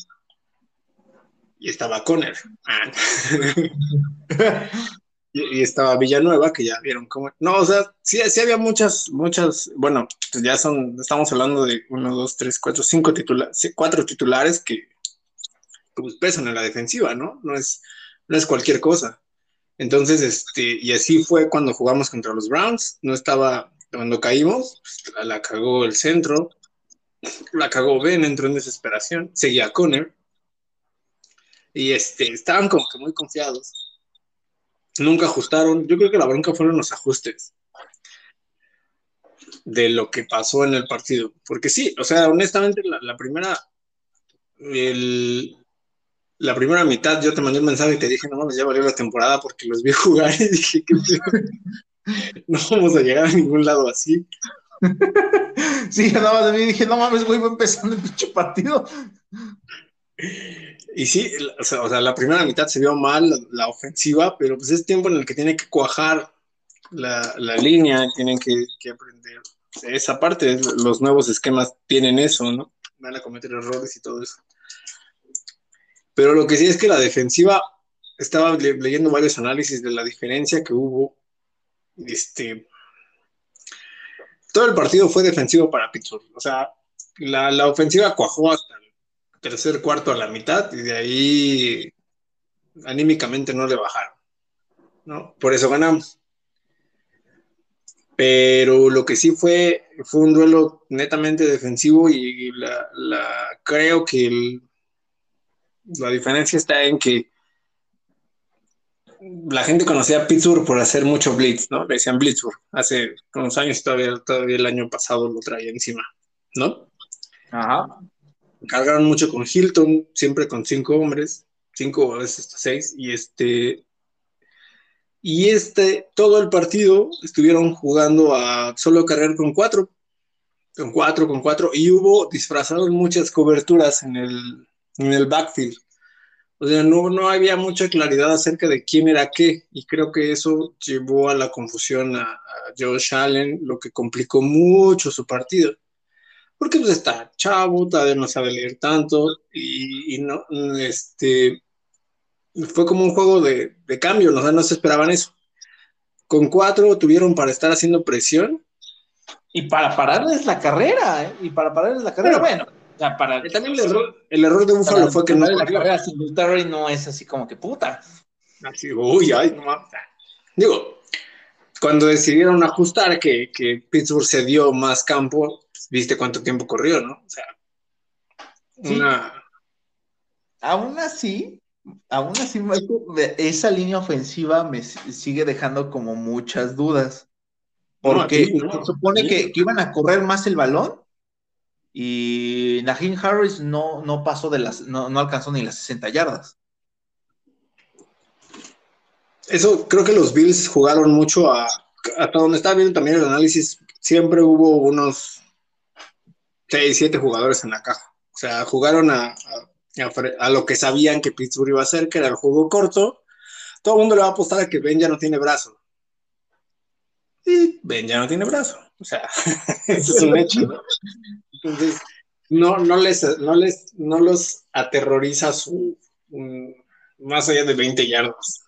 y estaba Conner. Ah. y, estaba Villanueva, que ya vieron cómo. No, o sea, sí, sí había muchas, muchas, bueno, pues ya son, estamos hablando de uno, dos, tres, cuatro, cinco titulares, cuatro titulares que pues, pesan en la defensiva, ¿no? No es, no es cualquier cosa. Entonces, este, y así fue cuando jugamos contra los Browns, no estaba, cuando caímos, pues, la cagó el centro, la cagó Ben, entró en desesperación, seguía Conner, y este, estaban como que muy confiados. Nunca ajustaron, yo creo que la bronca fueron los ajustes de lo que pasó en el partido, porque sí, o sea, honestamente, la, primera, la primera mitad yo te mandé un mensaje y te dije, no mames, ya valió la temporada porque los vi jugar y dije que no vamos a llegar a ningún lado así. Sí, nada más de mí dije, no mames, güey, va empezando el pinche partido. Y sí, o sea, la primera mitad se vio mal, la, ofensiva, pero pues es tiempo en el que tiene que cuajar la, línea, tienen que, que, aprender esa parte, los nuevos esquemas tienen eso, ¿no? Van a cometer errores y todo eso. Pero lo que sí es que la defensiva, estaba leyendo varios análisis de la diferencia que hubo, este, todo el partido fue defensivo para Pittsburgh, o sea, la, la ofensiva cuajó hasta tercer cuarto a la mitad y de ahí anímicamente no le bajaron. ¿no? Por eso ganamos. Pero lo que sí fue, fue un duelo netamente defensivo y la, creo que la diferencia está en que la gente conocía a Pittsburgh por hacer mucho blitz, ¿no? Le decían Blitzburg. Hace unos años, todavía, todavía el año pasado lo traía encima, ¿no? Ajá cargaron mucho con Hilton, siempre con cinco hombres, cinco a veces seis, y este, y este, todo el partido estuvieron jugando a solo cargar con cuatro, con cuatro, con cuatro, y hubo disfrazaron muchas coberturas en el, en el backfield. O sea, no, no había mucha claridad acerca de quién era qué, y creo que eso llevó a la confusión a, a Josh Allen, lo que complicó mucho su partido porque pues está chavo, todavía no sabe leer tanto y, no, este, fue como un juego de, cambio, ¿no? no se esperaban eso. Con cuatro tuvieron para estar haciendo presión. Y para pararles la carrera, ¿eh? Y para pararles la carrera, bueno. Para, también el error, el error de Buffalo fue que no la carrera sin no es así como que puta. Así, uy, ay, no mames. Digo, cuando decidieron ajustar que, que Pittsburgh se dio más campo, viste cuánto tiempo corrió, ¿no? O sea, una... Aún así, aún así, esa línea ofensiva me sigue dejando como muchas dudas. Porque se supone que, iban a correr más el balón y Najim Harris no, no pasó de las, no, no alcanzó ni las 60 yardas. Eso creo que los Bills jugaron mucho a, hasta donde estaba viendo también el análisis, siempre hubo unos 6, 7 jugadores en la caja. O sea, jugaron a, a, lo que sabían que Pittsburgh iba a hacer, que era el juego corto. Todo el mundo le va a apostar a que Ben ya no tiene brazo. Y Ben ya no tiene brazo. O sea, eso es un hecho, ¿no? Entonces, no, no, les, no, les, no los aterroriza su, más allá de 20 yardas.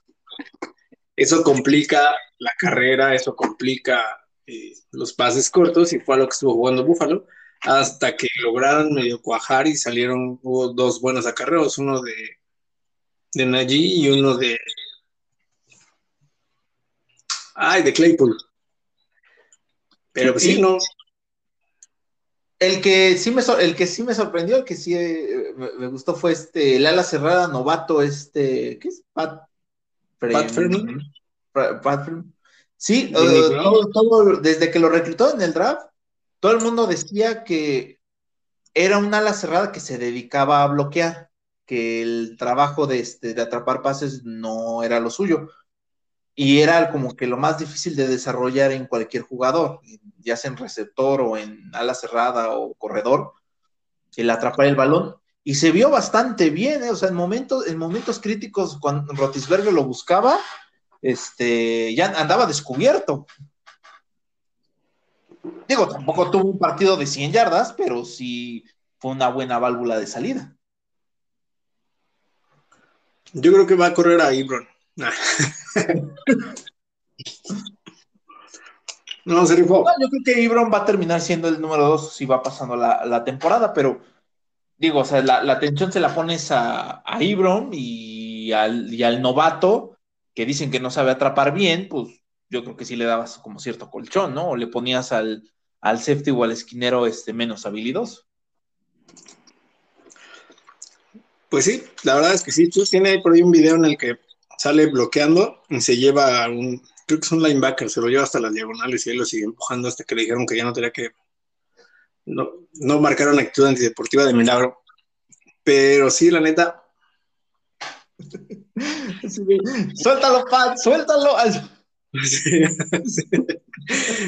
Eso complica la carrera, eso complica eh, los pases cortos y fue a lo que estuvo jugando Búfalo hasta que lograron medio cuajar y salieron, hubo dos buenos acarreos, uno de, de Najee y uno de... Ay, de Claypool. Pero pues sí, no. El que sí me, el que sí me sorprendió, el que sí eh, me, gustó fue este, el ala cerrada novato, este, ¿qué es? Pat, Pat Pat, Sí, eh, todo, desde que lo reclutó en el draft, todo el mundo decía que era un ala cerrada que se dedicaba a bloquear, que el trabajo de, este, de atrapar pases no era lo suyo. Y era como que lo más difícil de desarrollar en cualquier jugador, ya sea en receptor o en ala cerrada o corredor, el atrapar el balón. Y se vio bastante bien, ¿eh? o sea, en momentos, en momentos críticos, cuando Rotisberger lo buscaba, este, ya andaba descubierto. Digo, tampoco tuvo un partido de 100 yardas, pero sí fue una buena válvula de salida. Yo creo que va a correr a Ibron. no, se rifó. yo creo que Ibron va a terminar siendo el número 2 si va pasando la, temporada, pero digo, o sea, la, atención se la pones a, a Ibron y al, y al novato, que dicen que no sabe atrapar bien, pues yo creo que sí le dabas como cierto colchón, ¿no? O le ponías al, al safety o al esquinero este, menos habilidoso. Pues sí, la verdad es que sí. Tú tiene por ahí un video en el que sale bloqueando y se lleva a un, creo que es un linebacker, se lo lleva hasta las diagonales y él lo sigue empujando hasta que le dijeron que ya no tenía que, no, no marcaron actitud antideportiva de milagro. Pero sí, la neta. suéltalo, Pat, suéltalo.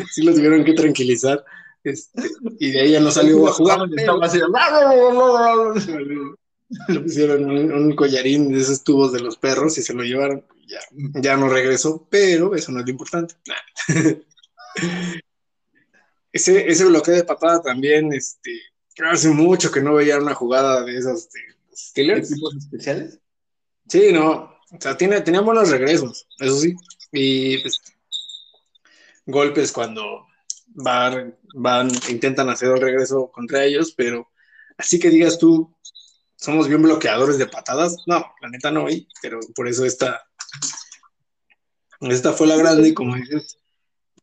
Sí, lo tuvieron que tranquilizar. Este, y de ahí ya no salió a jugar. Le pusieron un, collarín de esos tubos de los perros y se lo llevaron. Ya, ya no regresó, pero eso no es lo importante. ese, ese bloqueo de patada también, este, hace mucho que no veía una jugada de esas de ¿Equipos especiales? Sí, no. O sea, tiene, tenía buenos regresos, eso sí. Y pues, golpes cuando van, van, intentan hacer el regreso contra ellos, pero así que digas tú, somos bien bloqueadores de patadas. No, la neta no hay, pero por eso esta, esta fue la grande y como dices.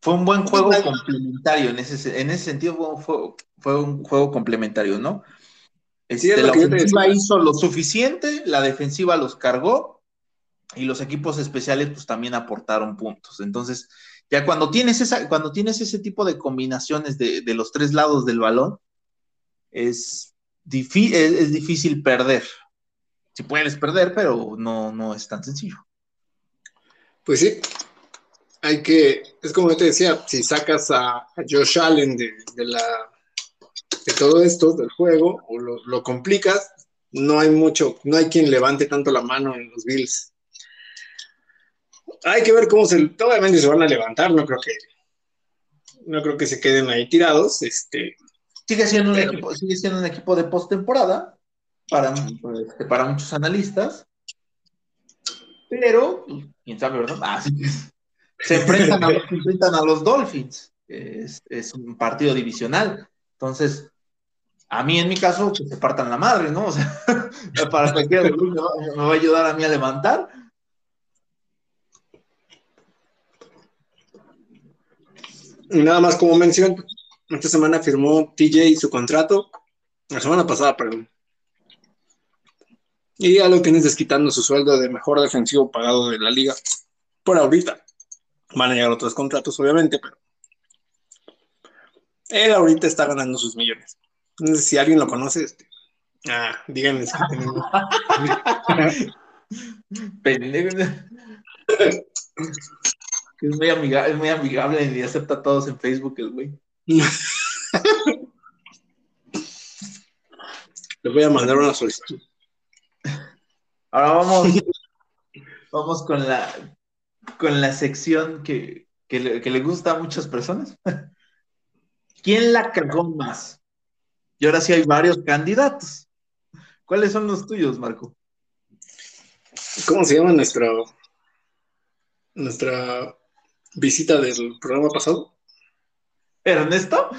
Fue un buen juego complementario, en ese, en ese sentido fue, fue, un juego complementario, ¿no? Este, la ofensiva hizo lo suficiente, la defensiva los cargó y los equipos especiales pues también aportaron puntos. Entonces, ya cuando tienes, esa, cuando tienes ese tipo de combinaciones de, de los tres lados del balón, es, es, difícil perder. Si puedes perder, pero no, no es tan sencillo. Pues sí, hay que, es como te decía, si sacas a, Josh Allen de, la, de todo esto, del juego, o lo, lo, complicas, no hay mucho, no hay quien levante tanto la mano en los Bills. Hay que ver cómo se, obviamente se van a levantar, no creo que, no creo que se queden ahí tirados, este, Sigue siendo un equipo, sigue siendo un equipo de postemporada para, este, para muchos analistas, pero pues, quién sabe, ¿verdad? Ah, se, enfrentan a, enfrentan a los Dolphins, es, es, un partido divisional, entonces a mí en mi caso que se partan la madre, ¿no? O sea, para cualquiera de me, va, me va a ayudar a mí a levantar. Y nada más como mención, esta semana firmó TJ su contrato, la semana pasada, perdón. Y ya lo tienes desquitando su sueldo de mejor defensivo pagado de la liga. Por ahorita. Van a llegar otros contratos, obviamente, pero él ahorita está ganando sus millones. Entonces, si alguien lo conoce, este, ah, díganme si es muy amigable, es muy amigable y acepta a todos en Facebook el güey. Le voy a mandar una solicitud. Ahora vamos, vamos con la con la sección que, le, gusta a muchas personas. ¿Quién la cagó más? Y ahora sí hay varios candidatos. ¿Cuáles son los tuyos, Marco? ¿Cómo se llama nuestra nuestra visita del programa pasado? ¿Ernesto?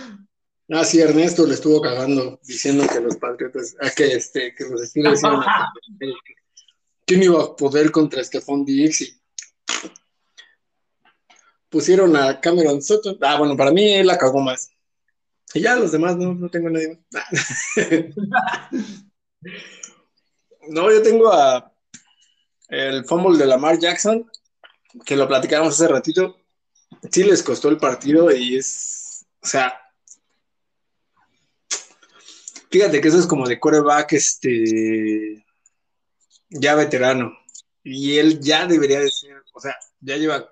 Ah, sí, Ernesto le estuvo cagando diciendo que los patriotas, ah, que, este, que los Steelers iban a ¿Quién iba a poder contra Stephon Diggs? Y pusieron a Cameron Sutton. Ah, bueno, para mí él la cagó más. Y ya los demás no, no tengo nadie más. no, yo tengo a el fumble de Lamar Jackson, que lo platicamos hace ratito. Sí les costó el partido y es o sea, fíjate que eso es como de quarterback, este, ya veterano. Y él ya debería de ser, o sea, ya lleva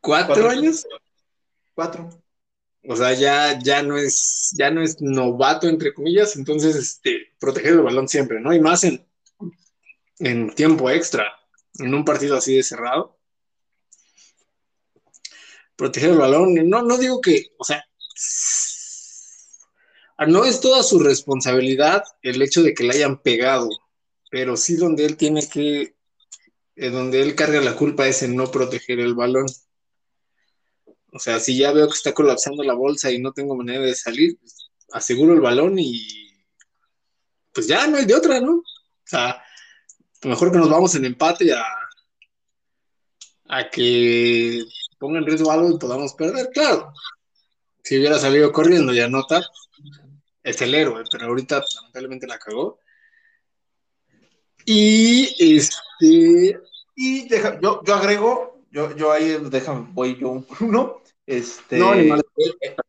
cuatro, años. Cuatro. O sea, ya, ya no es, ya no es novato, entre comillas, entonces, este, proteger el balón siempre, ¿no? Y más en, en tiempo extra, en un partido así de cerrado proteger el balón. No, no digo que, o sea, no es toda su responsabilidad el hecho de que le hayan pegado, pero sí donde él tiene que, eh, donde él carga la culpa es en no proteger el balón. O sea, si ya veo que está colapsando la bolsa y no tengo manera de salir, aseguro el balón y pues ya no hay de otra, ¿no? O sea, mejor que nos vamos en empate a, a que ponga en riesgo algo y podamos perder, claro. Si hubiera salido corriendo y anota, es el héroe, pero ahorita lamentablemente la cagó. Y este. Y deja, yo, yo agrego, yo, yo ahí déjame, voy yo uno. Este,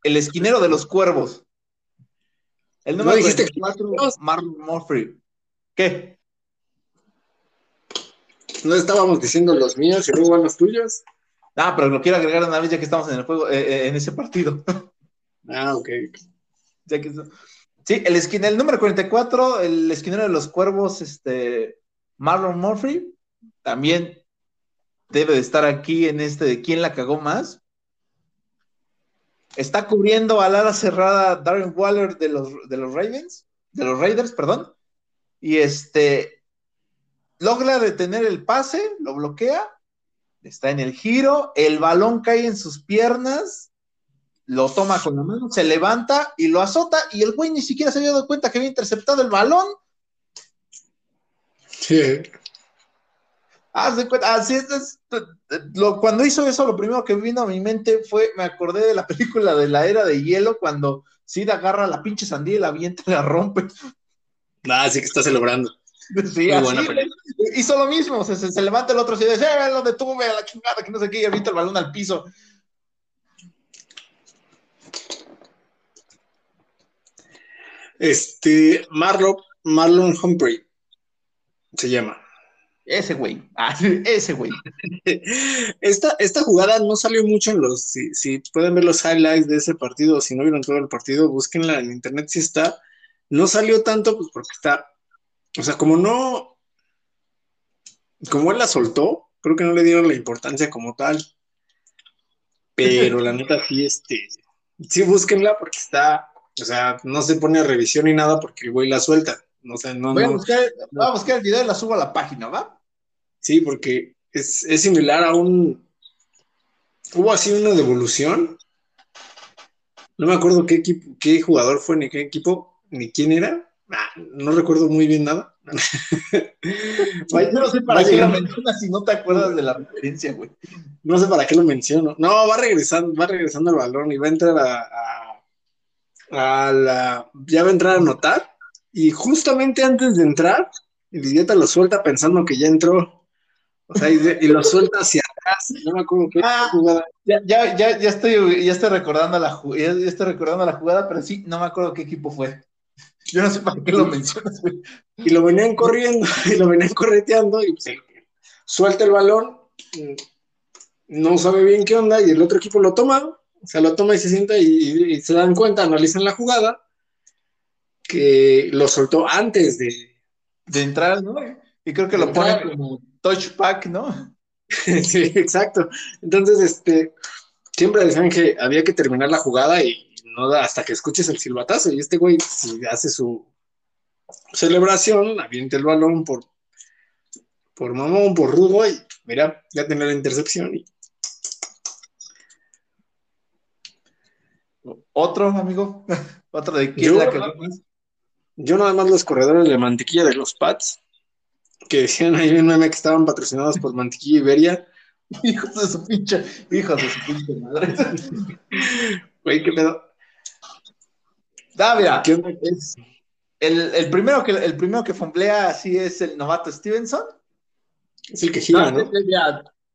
el, esquinero de los cuervos. El número ¿No dijiste Marlon Murphy. ¿Qué? No estábamos diciendo los míos y luego van los tuyos. Ah, pero lo quiero agregar una vez ya que estamos en el juego, eh, eh, en ese partido. Ah, ok. sí, el, esquinero, el número 44, el esquinero de los cuervos, este, Marlon Murphy, también debe de estar aquí en este de quién la cagó más. Está cubriendo al ala cerrada Darren Waller de los, de los Ravens, de los Raiders, perdón. Y este logra detener el pase, lo bloquea, está en el giro, el balón cae en sus piernas, lo toma con la mano, se levanta y lo azota, y el güey ni siquiera se había dado cuenta que había interceptado el balón. Sí. Haz de cuenta, así es, lo, cuando hizo eso, lo primero que vino a mi mente fue, me acordé de la película de la era de hielo, cuando Sid agarra la pinche sandía y la avienta y la rompe. Ah, sí que está celebrando. Sí, así, hizo lo mismo, se, se, levanta el otro y dice, eh, lo detuve a la chingada, que no sé qué, y avienta el balón al piso. Este, Marlon, Marlon Humphrey se llama. Ese güey, ah, ese güey. Esta, esta jugada no salió mucho en los, si, pueden ver los highlights de ese partido, si no vieron todo el partido, búsquenla en internet si está. No salió tanto, pues porque está, o sea, como no, como él la soltó, creo que no le dieron la importancia como tal. Pero la neta sí, este, sí búsquenla porque está, o sea, no se pone a revisión ni nada porque el güey la suelta. No, no, Voy a, buscar, a buscar el video y la subo a la página, ¿va? Sí, porque es, similar a un. Hubo así una devolución. No me acuerdo qué equipo, qué jugador fue, ni qué equipo, ni quién era. Ah, no recuerdo muy bien nada. No sé para qué lo mencionas si no te acuerdas de la referencia, güey. No sé para qué lo menciono. No, va regresando, va regresando el balón y va a entrar a, a, la. Ya va a entrar a anotar y justamente antes de entrar, el idiota lo suelta pensando que ya entró. O sea, y, lo suelta hacia atrás. No me acuerdo qué ah, jugada. Ya, ya, ya, ya, estoy, ya estoy recordando la ya, estoy recordando la jugada, pero sí, no me acuerdo qué equipo fue. Yo no sé para qué lo mencionas, Y lo venían corriendo, y lo venían correteando, y pues, suelta el balón, no sabe bien qué onda, y el otro equipo lo toma, o sea, lo toma y se sienta y se dan cuenta, analizan la jugada, que lo soltó antes de, de entrar, ¿no? Y creo que lo pone como touchback, ¿no? sí, exacto. Entonces, este, siempre decían que había que terminar la jugada y no da hasta que escuches el silbatazo. Y este güey, si hace su celebración, avienta el balón por, por mamón, por rudo, y mira, ya tiene la intercepción. Y... Otro, amigo, otro de quién la que yo nada más los corredores de mantequilla de los Pats, que decían ahí en meme que estaban patrocinados por Mantequilla Iberia. Hijos de su pinche, hijos de su pinche madre. Güey, qué pedo. Es el, el, primero que, el primero que fomblea así es el novato Stevenson. Es el que gira, ¿no?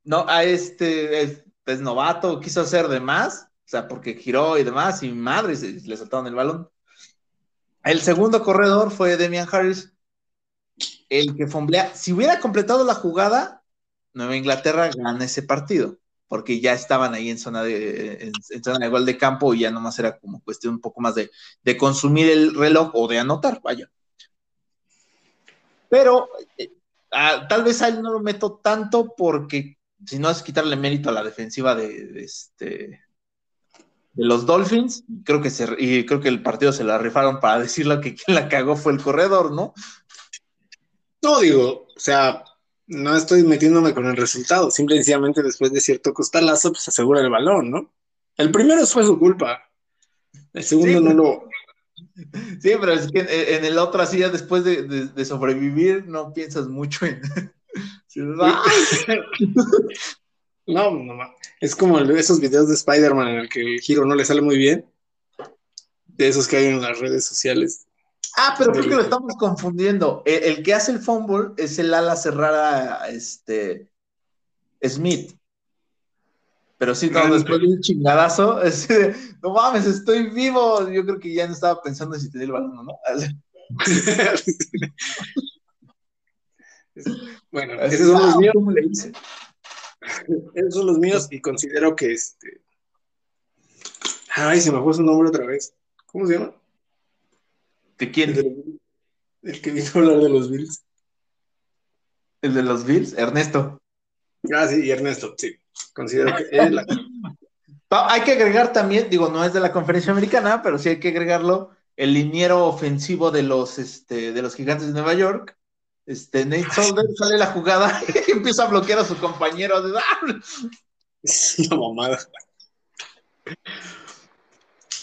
No, a este es, es, novato, quiso hacer de más, o sea, porque giró y demás, y madre, le soltaron el balón. El segundo corredor fue Demian Harris, el que fomblea. Si hubiera completado la jugada, Nueva Inglaterra gana ese partido, porque ya estaban ahí en zona de, en, zona de de campo y ya nomás era como cuestión un poco más de, consumir el reloj o de anotar, vaya. Pero eh, tal vez a él no lo meto tanto porque si no es quitarle mérito a la defensiva de este de los Dolphins, creo que se, creo que el partido se la rifaron para decirlo que quien la cagó fue el corredor, ¿no? No, digo, o sea, no estoy metiéndome con el resultado, simplemente después de cierto costalazo, pues asegura el balón, ¿no? El primero fue su culpa, el segundo no lo, Sí, pero es que en el otro así ya después de, sobrevivir no piensas mucho en... no, no, es como esos videos de Spider-Man en el que el giro no le sale muy bien. De esos que hay en las redes sociales. Ah, pero creo que lo estamos confundiendo. El, que hace el fumble es el ala cerrada, este, Smith. Pero sí, no, después de un chingadazo, es no mames, estoy vivo. Yo creo que ya no estaba pensando si te di el balón o no. bueno, esos son los míos. ¿Cómo le hice? Esos son los míos y considero que este. Ay, se me fue su nombre otra vez. ¿Cómo se llama? ¿De quién? El, que vino a hablar de los Bills. ¿El de los Bills? Ernesto. Ah, sí, Ernesto, sí. Considero que es la... Hay que agregar también, digo, no es de la conferencia americana, pero sí hay que agregarlo, el liniero ofensivo de los, este, de los gigantes de Nueva York. Este, Nate Solder sale la jugada y empieza a bloquear a su compañero. De... Es una mamada.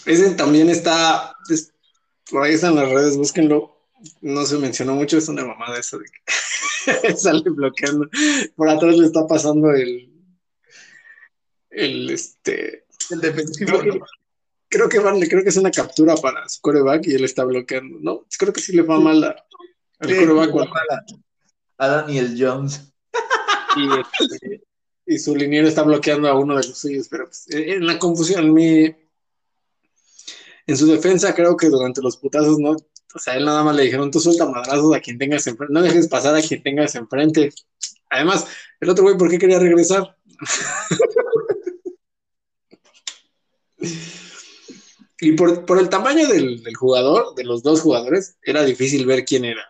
Ese también está, por ahí están las redes, búsquenlo. No se mencionó mucho, es una mamada eso de que sale bloqueando. Por atrás le está pasando el, el este. El defensivo. Creo que, creo que es una captura para su coreback y él está bloqueando, ¿no? Creo que sí le va mal a, al coreback. A, Daniel Jones. Y, este, y, su liniero está bloqueando a uno de los suyos, pero pues, en la confusión, mi, en su defensa, creo que durante los putazos, no, o sea, él nada más le dijeron, tú suelta madrazos a quien tengas enfrente, no dejes pasar a quien tengas enfrente. Además, el otro güey, ¿por qué quería regresar? y por, el tamaño del, jugador, de los dos jugadores, era difícil ver quién era.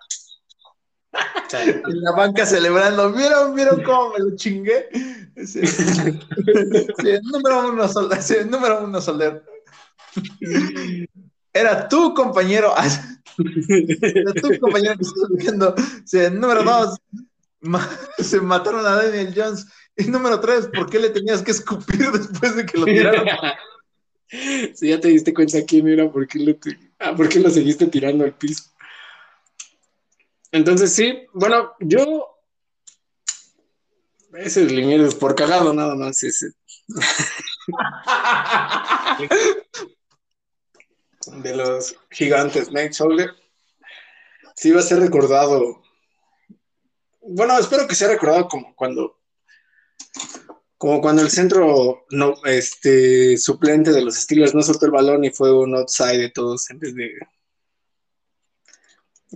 en la banca celebrando, ¿vieron, vieron cómo me lo chingué? número uno, soldado, número uno, soldado. Era tu compañero. Era tu compañero que estaba viendo. número dos, se mataron a Daniel Jones. Y número tres, ¿por qué le tenías que escupir después de que lo tiraron? Si ya te diste cuenta quién era, ¿por qué, le ah, ¿por qué lo seguiste tirando al piso? Entonces, sí, bueno, yo. Ese es por cagado, nada más. Ese. De los gigantes, Nate Solder, sí va a ser recordado. Bueno, espero que sea recordado como cuando como cuando el centro no, este, suplente de los Steelers no soltó el balón y fue un outside de todos en vez de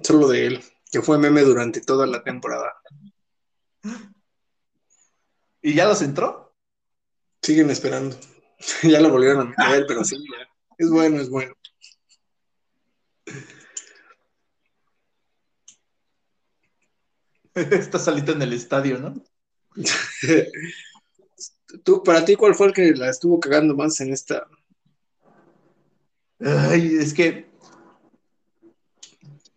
solo de él, que fue meme durante toda la temporada. ¿Y ya los entró? Siguen esperando. ya lo volvieron a meter, pero sí, es bueno, es bueno. Está salita en el estadio, ¿no? Tú, para ti, ¿cuál fue el que la estuvo cagando más en esta? Ay, es que.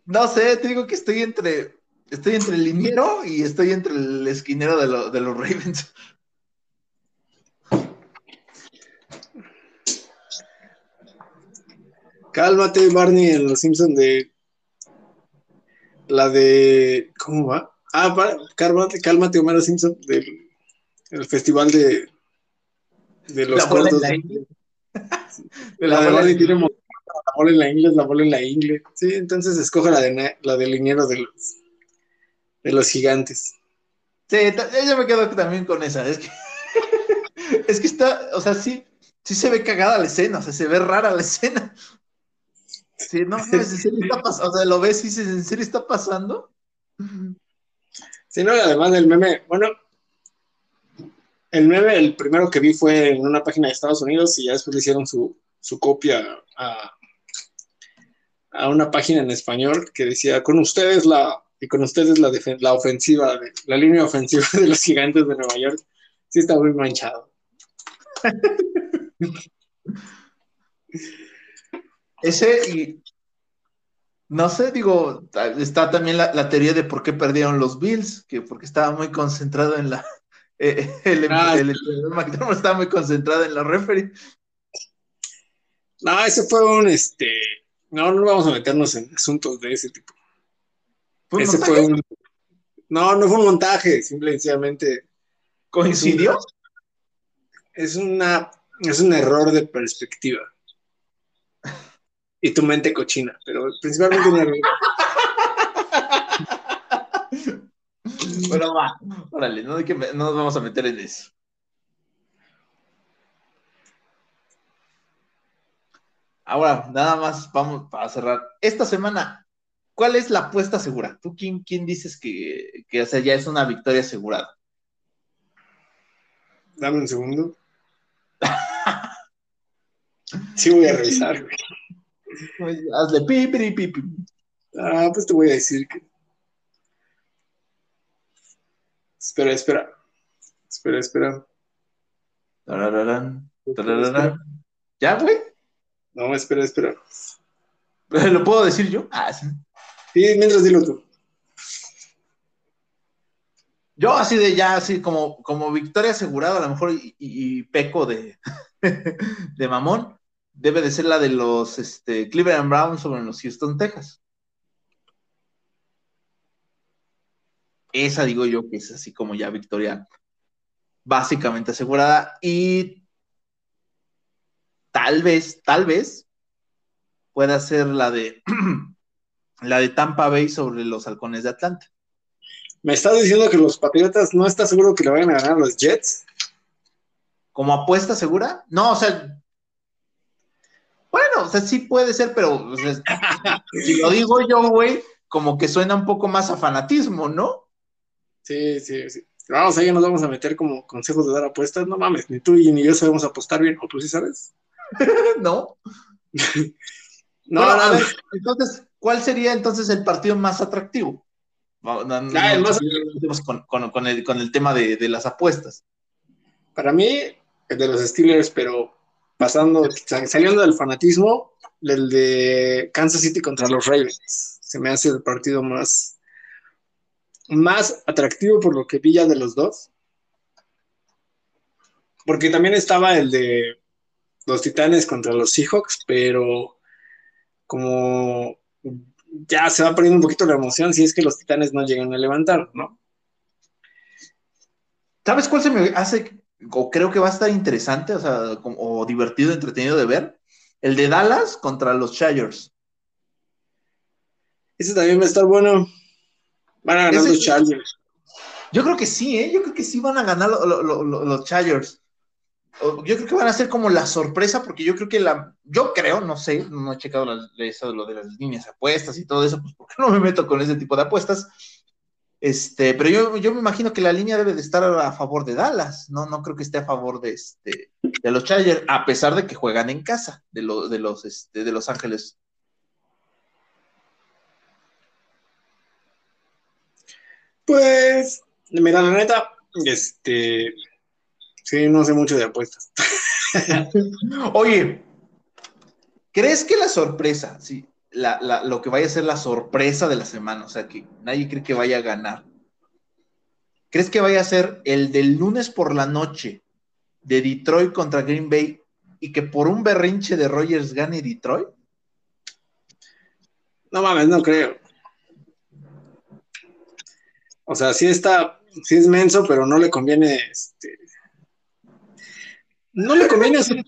No sé, te digo que estoy entre. Estoy entre el liniero y estoy entre el esquinero de, de los Ravens. Cálmate, Barney, en Los Simpsons de. La de. ¿Cómo va? Ah, cálmate, cálmate, Homero Simpson, del el festival de. De los cortos. La, la, de Barney tiene la bola en la inglés, la bola en la inglés. Sí, entonces escoge la de la del liniero de los, de los gigantes. Sí, yo me quedo también con esa. Es que, es que está, o sea, sí, sí se ve cagada la escena, o sea, se ve rara la escena. Sí, no, no, en serio está pasando, o sea, lo ves y dices, ¿en serio está pasando? Sí, no, y además del meme, bueno, el meme, el primero que vi fue en una página de Estados Unidos y ya después le hicieron su, copia a, a, una página en español que decía, con ustedes la, y con ustedes la, la ofensiva, la línea ofensiva de los gigantes de Nueva York. Sí está muy manchado. Ese y no sé, digo, está también la, teoría de por qué perdieron los Bills, que porque estaba muy concentrado en la. Eh, el, ah, el, estaba muy concentrado en la referee. No, ese fue un este No, no vamos a meternos en asuntos de ese tipo. ¿Fue un Ese montaje? fue un... No, no fue un montaje, simplemente ¿Coincidió? es una es un error de perspectiva. Y tu mente cochina, pero principalmente un error. Bueno, va. Órale, no, hay que no nos vamos a meter en eso. Ahora, nada más vamos para cerrar. Esta semana, ¿cuál es la apuesta segura? ¿Tú quién, quién dices que, que o sea, ya es una victoria asegurada? Dame un segundo. Sí voy a revisar, güey. Hazle pi, pi, pi, pi. Ah, pues te voy a decir que. Espera, espera. Espera, espera. Tarararán, tarararán. ¿Ya, güey? No, espera, espera. ¿Lo puedo decir yo? Ah, sí. Sí, mientras dilo tú. Yo así de ya, así como, como victoria asegurada, a lo mejor y, y- y peco de, de mamón, debe de ser la de los este, Cleveland Browns sobre los Houston Texas. Esa digo yo que es así como ya victoria básicamente asegurada y tal vez, tal vez pueda ser la de la de Tampa Bay sobre los Halcones de Atlanta. Me estás diciendo que los Patriotas no estás seguro que le vayan a ganar a los Jets. como apuesta segura. No, o sea, o sea, sí puede ser, pero o sea, si lo digo yo, güey, como que suena un poco más a fanatismo, ¿no? Sí, sí, sí. Vamos, ahí nos vamos a meter como consejos de dar apuestas. No mames, ni tú y ni yo sabemos apostar bien. ¿O tú sí sabes? ¿No? No, Bueno, no, a ver, entonces, ¿cuál sería entonces el partido más atractivo? No, Ah, el más- con, con- con el, con el tema de, de las apuestas. Para mí, el de los Steelers, pero pasando, saliendo del fanatismo, el de Kansas City contra los Ravens. Se me hace el partido más, más atractivo por lo que vi ya de los dos. Porque también estaba el de los Titanes contra los Seahawks, pero como ya se va perdiendo un poquito la emoción si es que los Titanes no llegan a levantar, ¿no? ¿Sabes cuál se me hace, o creo que va a estar interesante, o sea, como- o divertido, entretenido de ver? El de Dallas contra los Chargers. Ese también va a estar bueno. Van a ganar Ese- los Chargers. Yo creo que sí, ¿eh? Yo creo que sí van a ganar lo- lo- lo- lo- los Chargers. Yo creo que van a ser como la sorpresa, porque yo creo que la. Yo creo, no sé, no he checado las- eso, lo de las líneas apuestas y todo eso, pues porque no me meto con ese tipo de apuestas. Este, pero yo, yo me imagino que la línea debe de estar a favor de Dallas, no, no creo que esté a favor de este, de los Chargers, a pesar de que juegan en casa, de, lo- de los, este, de Los Ángeles. Pues, mira, la neta, este. Sí, no sé mucho de apuestas. Oye, ¿crees que la sorpresa, sí, la, la- lo que vaya a ser la sorpresa de la semana, o sea, que nadie cree que vaya a ganar, ¿crees que vaya a ser el del lunes por la noche de Detroit contra Green Bay y que por un berrinche de Rogers gane Detroit? No mames, no creo. O sea, sí está, sí es menso, pero no le conviene, este. No le conviene hacer.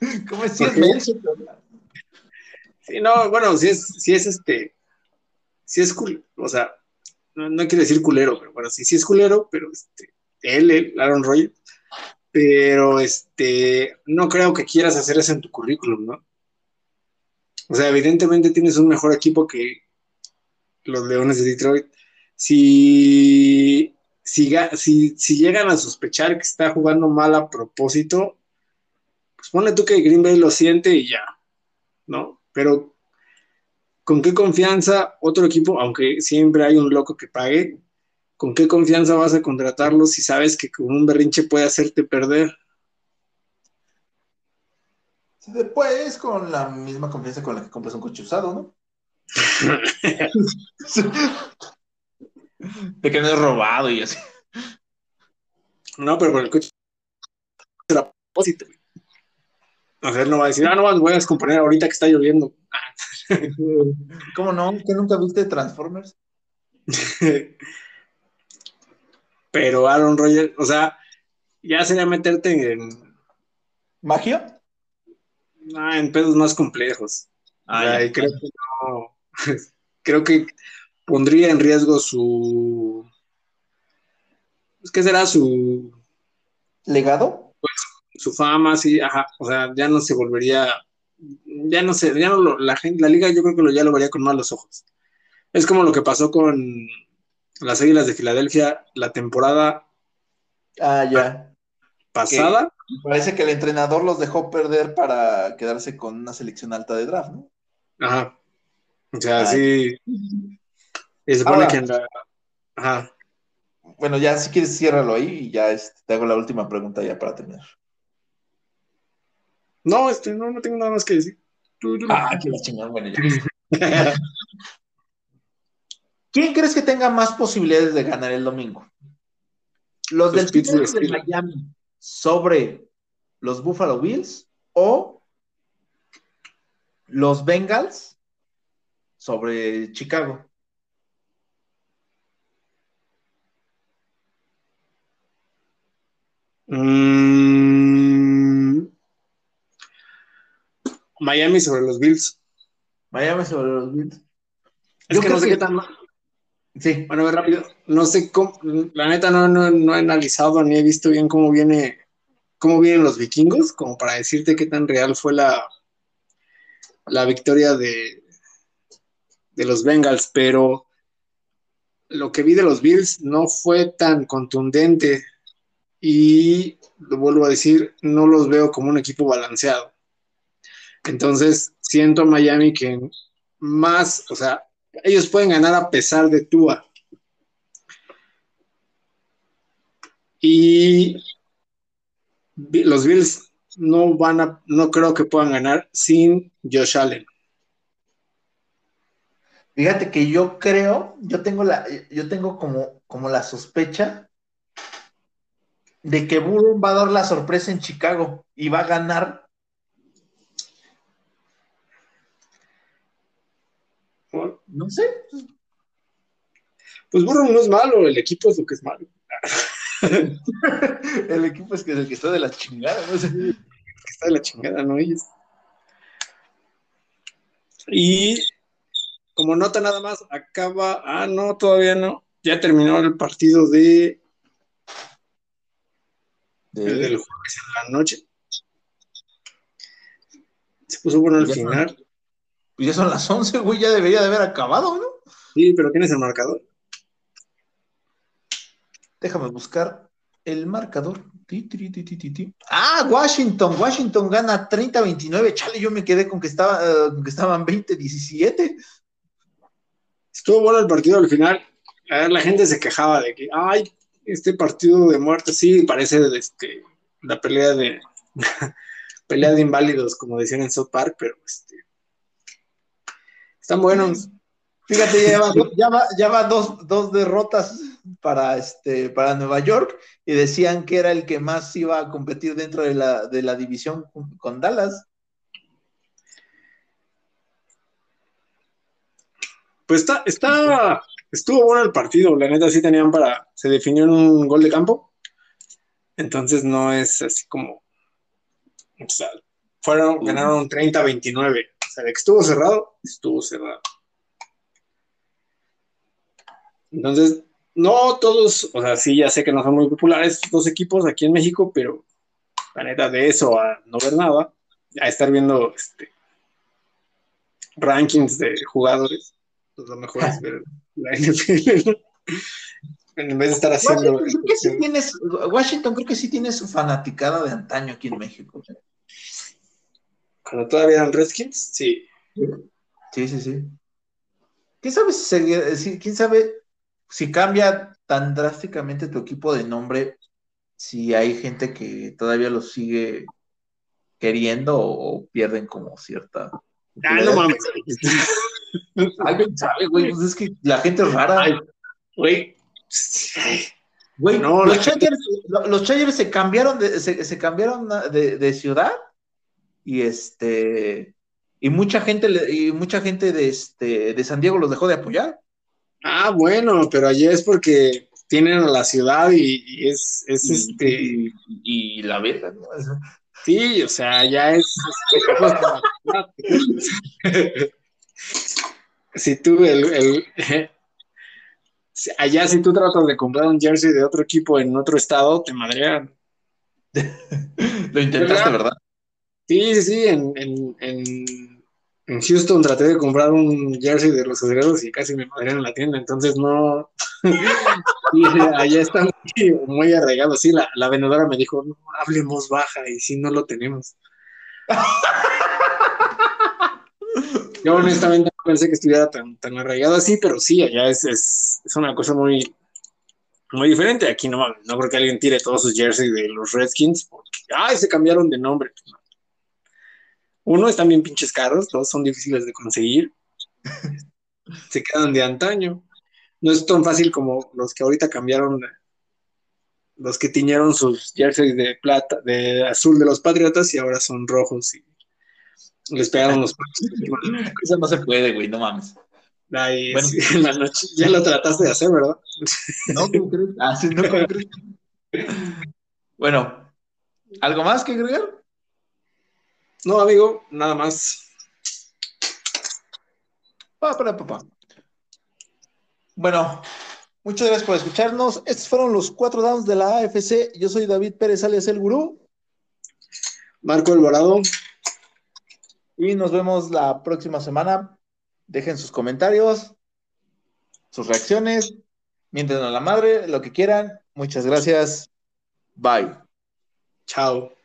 ¿Cómo es? Sí, es menso, pero- Sí, no, bueno, sí es, sí es este. Sí es cool. O sea, no, no quiero decir culero, pero bueno, sí, sí es culero, pero este. Él, él, Aaron Rodgers. Pero este. No creo que quieras hacer eso en tu currículum, ¿no? O sea, evidentemente tienes un mejor equipo que los Leones de Detroit. Si, si, si, si llegan a sospechar que está jugando mal a propósito, pues ponle tú que Green Bay lo siente y ya, ¿no? Pero ¿con qué confianza otro equipo, aunque siempre hay un loco que pague, ¿con qué confianza vas a contratarlo si sabes que con un berrinche puede hacerte perder? Después, con la misma confianza con la que compras un coche usado, ¿no? De que no es robado y así. No, pero con el coche será a propósito. O sea, él no va a decir, ah, no, voy a descomponer ahorita que está lloviendo. ¿Cómo no? ¿Que nunca viste Transformers? Pero Aaron Rodgers, o sea, ya sería meterte en. ¿Magia? Ah, en pedos más complejos. Ah, y creo que no. creo que pondría en riesgo su. ¿Qué será su. ¿Legado? Su fama, sí, ajá. O sea, ya no se volvería. Ya no sé, ya no lo, la gente, la liga yo creo que lo, ya lo vería con malos ojos. Es como lo que pasó con las Águilas de Filadelfia la temporada ah, ya. pasada. parece que el entrenador los dejó perder para quedarse con una selección alta de draft, ¿no? Ajá. O sea, sí. Y se supone que en la... Ajá. Bueno, ya si quieres ciérralo ahí y ya este, te hago la última pregunta ya para terminar. No, este, no, no tengo nada más que decir. Ah, qué la chingada, bueno, ya. ¿Quién crees que tenga más posibilidades de ganar el domingo? ¿Los del Pittsburgh de Miami sobre los Buffalo Bills o los Bengals sobre Chicago? Mm. Miami sobre los Bills. Miami sobre los Bills. Es que no sé qué tan Sí. Bueno, a ver rápido. No sé cómo, la neta no, no, he analizado ni he visto bien cómo viene, cómo vienen los vikingos, como para decirte qué tan real fue la, la victoria de, de los Bengals, pero lo que vi de los Bills no fue tan contundente y lo vuelvo a decir, no los veo como un equipo balanceado. Entonces, siento Miami que más, o sea, ellos pueden ganar a pesar de Tua. Y los Bills no van a, no creo que puedan ganar sin Josh Allen. Fíjate que yo creo, yo tengo la, yo tengo como, como la sospecha de que Burrow va a dar la sorpresa en Chicago y va a ganar No sé. Pues Burro no es malo, el equipo es lo que es malo. el equipo es que el que está de la chingada, no sé. El que está de la chingada, no ellos. Y como nota nada más, acaba. Ah, no, todavía no. Ya terminó el partido de. El del jueves en la noche. Se puso bueno al final. Pues ya son las 11, güey, ya debería de haber acabado, ¿no? Sí, pero ¿tienes el marcador? Déjame buscar el marcador. Ah, Washington, Washington gana 30-29. Chale, yo me quedé con que, estaba, eh, que estaban 20-17. Estuvo bueno el partido al final. A ver, la gente se quejaba de que, ay, este partido de muerte, sí, parece este, la pelea de pelea de inválidos, como decían en South Park, pero este, están buenos. Fíjate, ya va, dos, derrotas para, este, para Nueva York y decían que era el que más iba a competir dentro de la, de la división con Dallas. Pues está, está, estuvo bueno el partido, la neta sí tenían para, se definió en un gol de campo, entonces no es así como, o sea, fueron, ganaron 30-29 sea, de que estuvo cerrado, estuvo cerrado. Entonces, no todos, o sea, sí, ya sé que no son muy populares estos dos equipos aquí en México, pero la neta, de eso a no ver nada, a estar viendo este, rankings de jugadores, pues lo mejor es ver la NFL. en vez de estar haciendo. Washington creo que sí tiene su fanaticada de antaño aquí en México. Cuando todavía eran Redskins, sí. Sí, sí, sí. ¿Quién sabe si, quién sabe si cambia tan drásticamente tu equipo de nombre? Si hay gente que todavía lo sigue queriendo o, pierden como cierta. Ah, no mames. Ay, sabe, güey, pues es que la gente es rara. Güey. Güey, no, los, Chargers, se cambiaron de, se, cambiaron de ciudad y este Y mucha gente, y mucha gente de, este, de San Diego los dejó de apoyar. Ah, bueno, pero allá es porque tienen a la ciudad y, es, es este. Y, la verga, ¿no? Sí, o sea, ya es. si tú, el, allá si tú tratas de comprar un jersey de otro equipo en otro estado, te madrean. Lo intentaste, ¿verdad? Sí, sí, sí, en, en, en, en, Houston traté de comprar un jersey de los aceleros y casi me madrean en la tienda, entonces no. allá está muy, muy arraigado. Sí, la, la vendedora me dijo, no, hablemos baja y si no lo tenemos. Yo honestamente no pensé que estuviera tan, tan arraigado así, pero sí, allá es, es, es una cosa muy, muy diferente. Aquí no, no creo que alguien tire todos sus jerseys de los Redskins porque, ay, se cambiaron de nombre. Uno, están bien pinches caros, dos son difíciles de conseguir. se quedan de antaño. No es tan fácil como los que ahorita cambiaron, los que tiñeron sus jerseys de plata, de azul de los Patriotas y ahora son rojos y les pegaron los Eso no se puede, güey, no mames. Ay, bueno, en la noche ya lo trataste de hacer, ¿verdad? No, ¿cómo crees? Ah, sí, no, ¿cómo crees? Bueno, ¿algo más que agregar? No, amigo, nada más. Pa, para, papá. Bueno, muchas gracias por escucharnos. Estos fueron los cuatro downs de la AFC. Yo soy David Pérez, alias El Gurú. Marco Alvarado. Y nos vemos la próxima semana. Dejen sus comentarios, sus reacciones, mienten a la madre, lo que quieran. Muchas gracias. Bye. Chao.